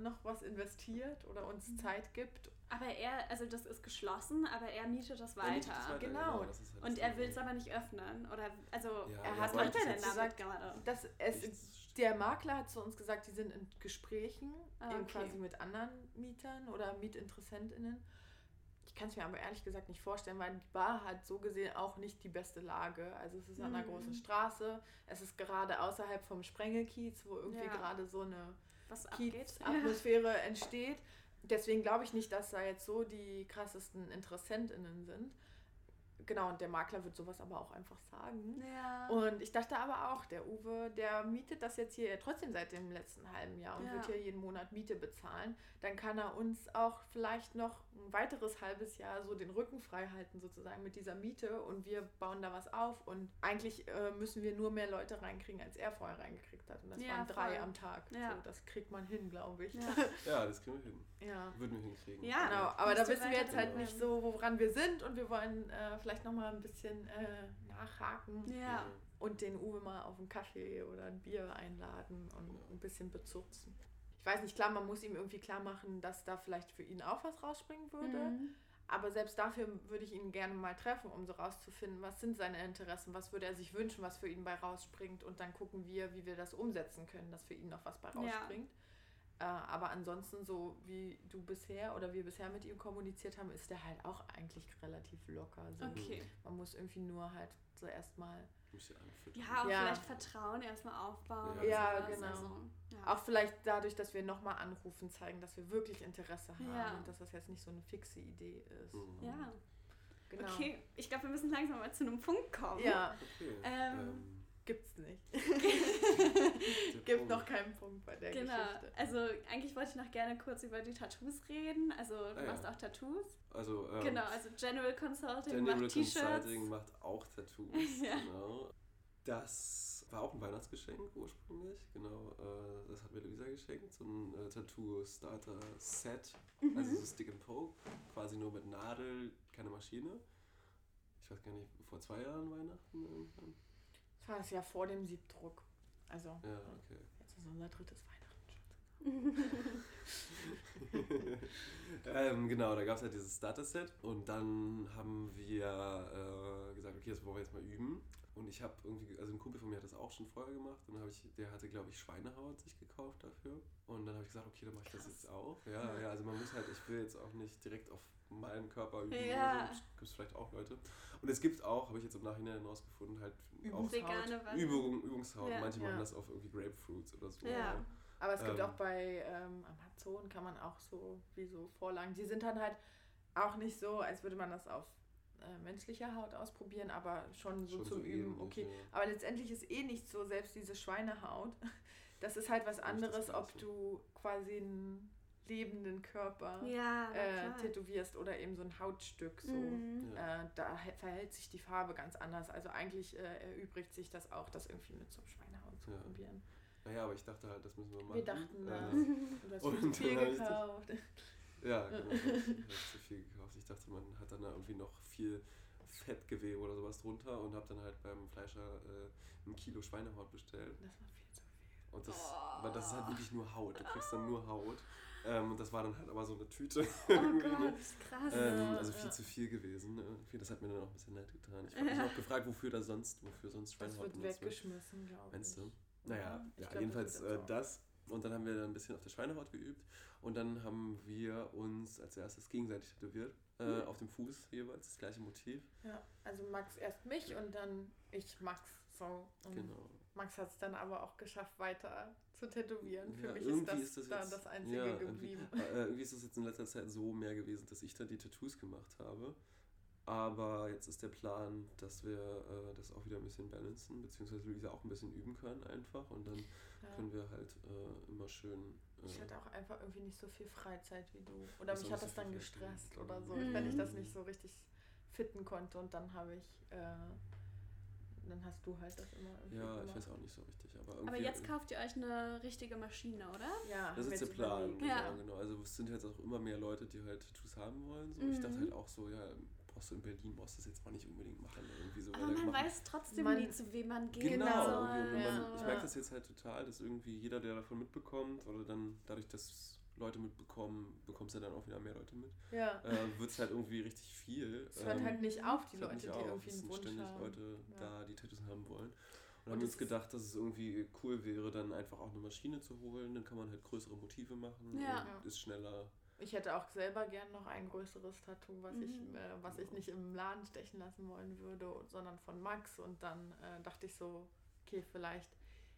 noch was investiert oder uns Mhm. Zeit gibt. Aber er, also das ist geschlossen, aber er mietet das er mietet weiter. das weiter, Genau. das ist halt Und das er will es aber nicht öffnen. Oder also Ja, er ja, hat macht er denn damit gesagt, gerade? Das, es, der Makler hat zu uns gesagt, die sind in Gesprächen, Ah, okay. quasi mit anderen Mietern oder MietinteressentInnen. Ich kann es mir aber ehrlich gesagt nicht vorstellen, weil die Bar hat so gesehen auch nicht die beste Lage. Also es ist an einer Mhm. großen Straße, es ist gerade außerhalb vom Sprengelkiez, wo irgendwie Ja. gerade so eine? Kiez-Atmosphäre entsteht. Deswegen glaube ich nicht, dass da jetzt so die krassesten InteressentInnen sind. Genau, und der Makler wird sowas aber auch einfach sagen. Ja. Und ich dachte aber auch, der Uwe, der mietet das jetzt hier trotzdem seit dem letzten halben Jahr und Ja. wird hier jeden Monat Miete bezahlen. Dann kann er uns auch vielleicht noch ein weiteres halbes Jahr so den Rücken frei halten, sozusagen mit dieser Miete. Und wir bauen da was auf. Und eigentlich äh, müssen wir nur mehr Leute reinkriegen, als er vorher reingekriegt hat. Und das Ja, waren drei voll. am Tag. Ja. So, das kriegt man hin, glaube ich. Ja. Ja, das kriegen wir hin. ja. Würden wir hinkriegen. Ja. Genau, aber da wissen wir jetzt halt weiter nicht so, woran wir sind und wir wollen äh, vielleicht nochmal ein bisschen äh, nachhaken Ja. und den Uwe mal auf einen Kaffee oder ein Bier einladen und Ja. ein bisschen bezurzen. Ich weiß nicht, klar, man muss ihm irgendwie klar machen, dass da vielleicht für ihn auch was rausspringen würde. Mhm. Aber selbst dafür würde ich ihn gerne mal treffen, um so rauszufinden, was sind seine Interessen, was würde er sich wünschen, was für ihn bei rausspringt. Und dann gucken wir, wie wir das umsetzen können, dass für ihn noch was bei Ja. rausspringt. Äh, aber ansonsten, so wie du bisher oder wir bisher mit ihm kommuniziert haben, ist er halt auch eigentlich relativ locker. So. Okay. Man muss irgendwie nur halt so erstmal. Ja, auch Ja. vielleicht Vertrauen erstmal aufbauen. Ja. Ja, sowas. genau. Also, ja. Auch vielleicht dadurch, dass wir nochmal anrufen, zeigen, dass wir wirklich Interesse haben Ja. und dass das jetzt nicht so eine fixe Idee ist. Mhm. ja. Genau. Okay, ich glaube, wir müssen langsam mal zu einem Punkt kommen. Ja, Okay. Ähm, ähm, gibt's nicht. Gibt noch keinen Punkt bei der Genau. Geschichte. Also eigentlich wollte ich noch gerne kurz über die Tattoos reden. Also du Ah, ja. machst auch Tattoos. Also, ähm, genau, also General Consulting General macht T-Shirts. Consulting macht auch Tattoos. Ja. Genau. Das war auch ein Weihnachtsgeschenk ursprünglich. Genau, äh, das hat mir Luisa geschenkt. So ein äh, Tattoo-Starter-Set. Mhm. Also so Stick and Poke. Quasi nur mit Nadel, keine Maschine. Ich weiß gar nicht, vor zwei Jahren Weihnachten irgendwann. Das war das Jahr vor dem Siebdruck. Also, Ja, okay. jetzt ist unser drittes Weihnachten. ähm, genau, da gab es halt dieses Starter-Set und dann haben wir äh, gesagt, okay, das wollen wir jetzt mal üben. Und ich habe irgendwie, also ein Kumpel von mir hat das auch schon vorher gemacht und dann habe ich, der hatte, glaube ich, Schweinehaut sich gekauft dafür. Und dann habe ich gesagt, okay, dann mache ich das Krass. jetzt auch. Ja, ja, also man muss halt, ich will jetzt auch nicht direkt auf meinen Körper üben Ja. oder so. Gibt es vielleicht auch Leute. Und es gibt auch, habe ich jetzt im Nachhinein herausgefunden, halt auch Vegane. Übung, Übungshaut. Ja. Manche Ja. machen das auf irgendwie Grapefruits oder so. Ja. Aber es gibt Ähm. auch bei ähm, Amazon kann man auch so wie so Vorlagen. Die sind dann halt auch nicht so, als würde man das auf äh, menschlicher Haut ausprobieren, aber schon so Schon zum so Üben. ähnlich, okay. ja. Aber letztendlich ist eh nicht so, selbst diese Schweinehaut. Das ist halt was das anderes, ob du quasi einen lebenden Körper Ja, äh, tätowierst oder eben so ein Hautstück. So. Mhm. Ja. Äh, da verhält sich die Farbe ganz anders. Also eigentlich äh, erübrigt sich das auch, das irgendwie mit so Schweinehaut zu Ja. probieren. Naja, aber ich dachte halt, das müssen wir machen. Wir dachten, Äh, äh, du hast viel zu Und viel das- gekauft. Ja, genau. Ich habe zu viel gekauft. Ich dachte, man hat dann da irgendwie noch viel Fettgewebe oder sowas drunter und habe dann halt beim Fleischer äh, ein Kilo Schweinehaut bestellt. Das war viel zu viel. Und das, Oh. weil das ist halt wirklich nur Haut. Du kriegst dann nur Haut. Ähm, und das war dann halt aber so eine Tüte. Oh Gott, krass. Ähm, Ja, also ja. viel zu viel gewesen. Ne? Das hat mir dann auch ein bisschen leid getan. Ich habe mich Ja. auch gefragt, wofür das sonst, wofür sonst Das Schweinehaut benutzt wird. weggeschmissen, glaube ich. Meinst du? Naja, ja, glaub, jedenfalls das wird äh, das. Und dann haben wir dann ein bisschen auf der Schweinehaut geübt. Und dann haben wir uns als erstes gegenseitig tätowiert. Äh, Mhm. auf dem Fuß jeweils, das gleiche Motiv. Ja, also Max erst mich und dann ich Max. So. Und Genau. Max hat es dann aber auch geschafft, weiter zu tätowieren. Für Ja, mich ist das, ist das da jetzt- das Einzige ja, irgendwie- geblieben. Äh, irgendwie ist es jetzt in letzter Zeit so mehr gewesen, dass ich dann die Tattoos gemacht habe. Aber jetzt ist der Plan, dass wir äh, das auch wieder ein bisschen balancen, beziehungsweise Luisa auch ein bisschen üben können einfach. Und dann Ja. können wir halt äh, immer schön. Äh, Ich hatte auch einfach irgendwie nicht so viel Freizeit wie du. Oder mich hat das so dann gestresst Freizeit. oder so, Mhm. wenn ich das nicht so richtig fitten konnte. Und dann habe ich, äh, dann hast du halt das immer irgendwie ja, gemacht. ich weiß auch nicht so richtig. Aber, irgendwie, Aber jetzt kauft ihr euch eine richtige Maschine, oder? Ja, Das ist der Plan, genau, Ja. genau. Also es sind jetzt auch immer mehr Leute, die halt Tattoos haben wollen. So. Ich dachte Mhm. halt auch so, ja, brauchst du in Berlin, brauchst du das jetzt auch nicht unbedingt machen. Irgendwie so, Aber man machen- weiß trotzdem Man- nie, zu wem man geht. Genau, und ja. man, ich merke das jetzt halt total, dass irgendwie jeder, der davon mitbekommt, oder dann dadurch, dass Leute mitbekommen, bekommst du dann auch wieder mehr Leute mit, Ja. äh, wird es halt irgendwie richtig viel. Es hört Ähm, halt nicht auf, die Leute, die auf. irgendwie Es einen sind Wunsch ständig haben. Leute Ja. da, die Tattoos haben wollen. Und, Und haben uns gedacht, dass es irgendwie cool wäre, dann einfach auch eine Maschine zu holen. Dann kann man halt größere Motive machen Ja. und ist schneller. Ich hätte auch selber gern noch ein größeres Tattoo, was, ich, Mhm. äh, was ich nicht im Laden stechen lassen wollen würde, sondern von Max. Und dann äh, dachte ich so, okay, vielleicht,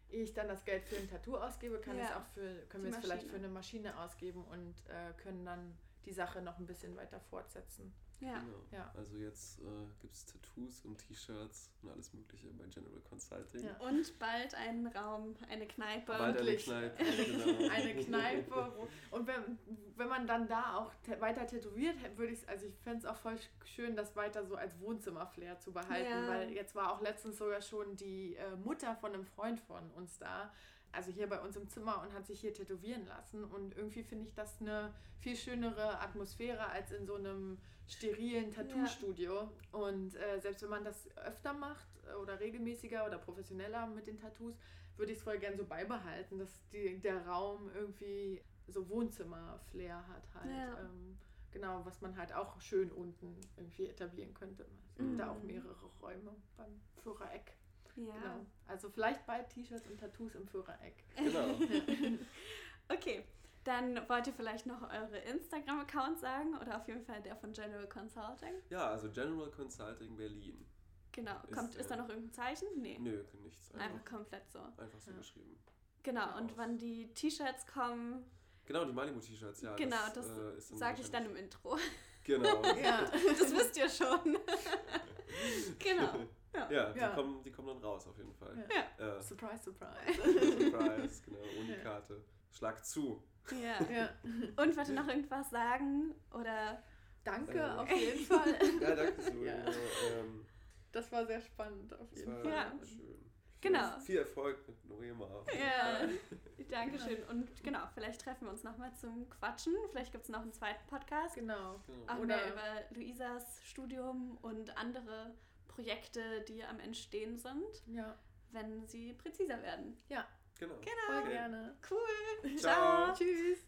ehe ich dann das Geld für ein Tattoo ausgebe, kann Ja. ich es auch für, können Die wir es vielleicht für eine Maschine ausgeben und äh, können dann die Sache noch ein bisschen weiter fortsetzen. Ja. Genau. Ja. Also jetzt äh, gibt es Tattoos und T-Shirts und alles Mögliche bei General Consulting. Ja. Und bald einen Raum, eine Kneipe. Bald eine. Kneipe. Genau. Eine Kneipe. Und wenn, wenn man dann da auch weiter tätowiert, würde ich also ich fände es auch voll schön, das weiter so als Wohnzimmerflair zu behalten. Ja. Weil jetzt war auch letztens sogar schon die äh, Mutter von einem Freund von uns da. Also hier bei uns im Zimmer und hat sich hier tätowieren lassen. Und irgendwie finde ich das eine viel schönere Atmosphäre als in so einem sterilen Tattoo-Studio. Und äh, selbst wenn man das öfter macht äh, oder regelmäßiger oder professioneller mit den Tattoos, würde ich es voll gern so beibehalten, dass die, der Raum irgendwie so Wohnzimmer-Flair hat halt. Ja. Ähm, genau, was man halt auch schön unten irgendwie etablieren könnte. Es gibt Mhm. da auch mehrere Räume beim Führereck. Ja. Genau. Also vielleicht bald T-Shirts und Tattoos im Führereck. genau. Okay, dann wollt ihr vielleicht noch eure Instagram-Account sagen oder auf jeden Fall der von General Consulting. Ja, also General Consulting Berlin. Genau. Ist, Kommt, ist da äh, noch irgendein Zeichen? Nee. Nö, nichts. Einfach Einfach, komplett so. einfach so Ja. geschrieben. Genau, und Aus. wann die T-Shirts kommen, Genau, die Malibu-T-Shirts, ja. genau, das, äh, ist sage ich dann im Intro. Genau. Ja. Das wisst ihr schon. genau. Ja, Ja. Die, kommen, die kommen dann raus auf jeden Fall. Ja. Äh, Surprise, surprise. Surprise, genau, Unikarte. Schlag zu. Ja. ja. Und wollt ihr noch irgendwas sagen? Oder Danke, Ähm. auf jeden Fall. Ja, danke, Zoe. Ja. Genau, ähm, Das war sehr spannend, auf jeden Fall. Ja. schön. Genau. Viel Erfolg mit Noema. Ja. Fall. Dankeschön. Und genau, vielleicht treffen wir uns nochmal zum Quatschen. Vielleicht gibt es noch einen zweiten Podcast. Genau. Genau. Auch Oder- mehr über Luisas Studium und andere Projekte, die am Entstehen sind, Ja, wenn sie präziser werden. Genau. voll Okay. gerne. Cool. Ciao. Tschüss.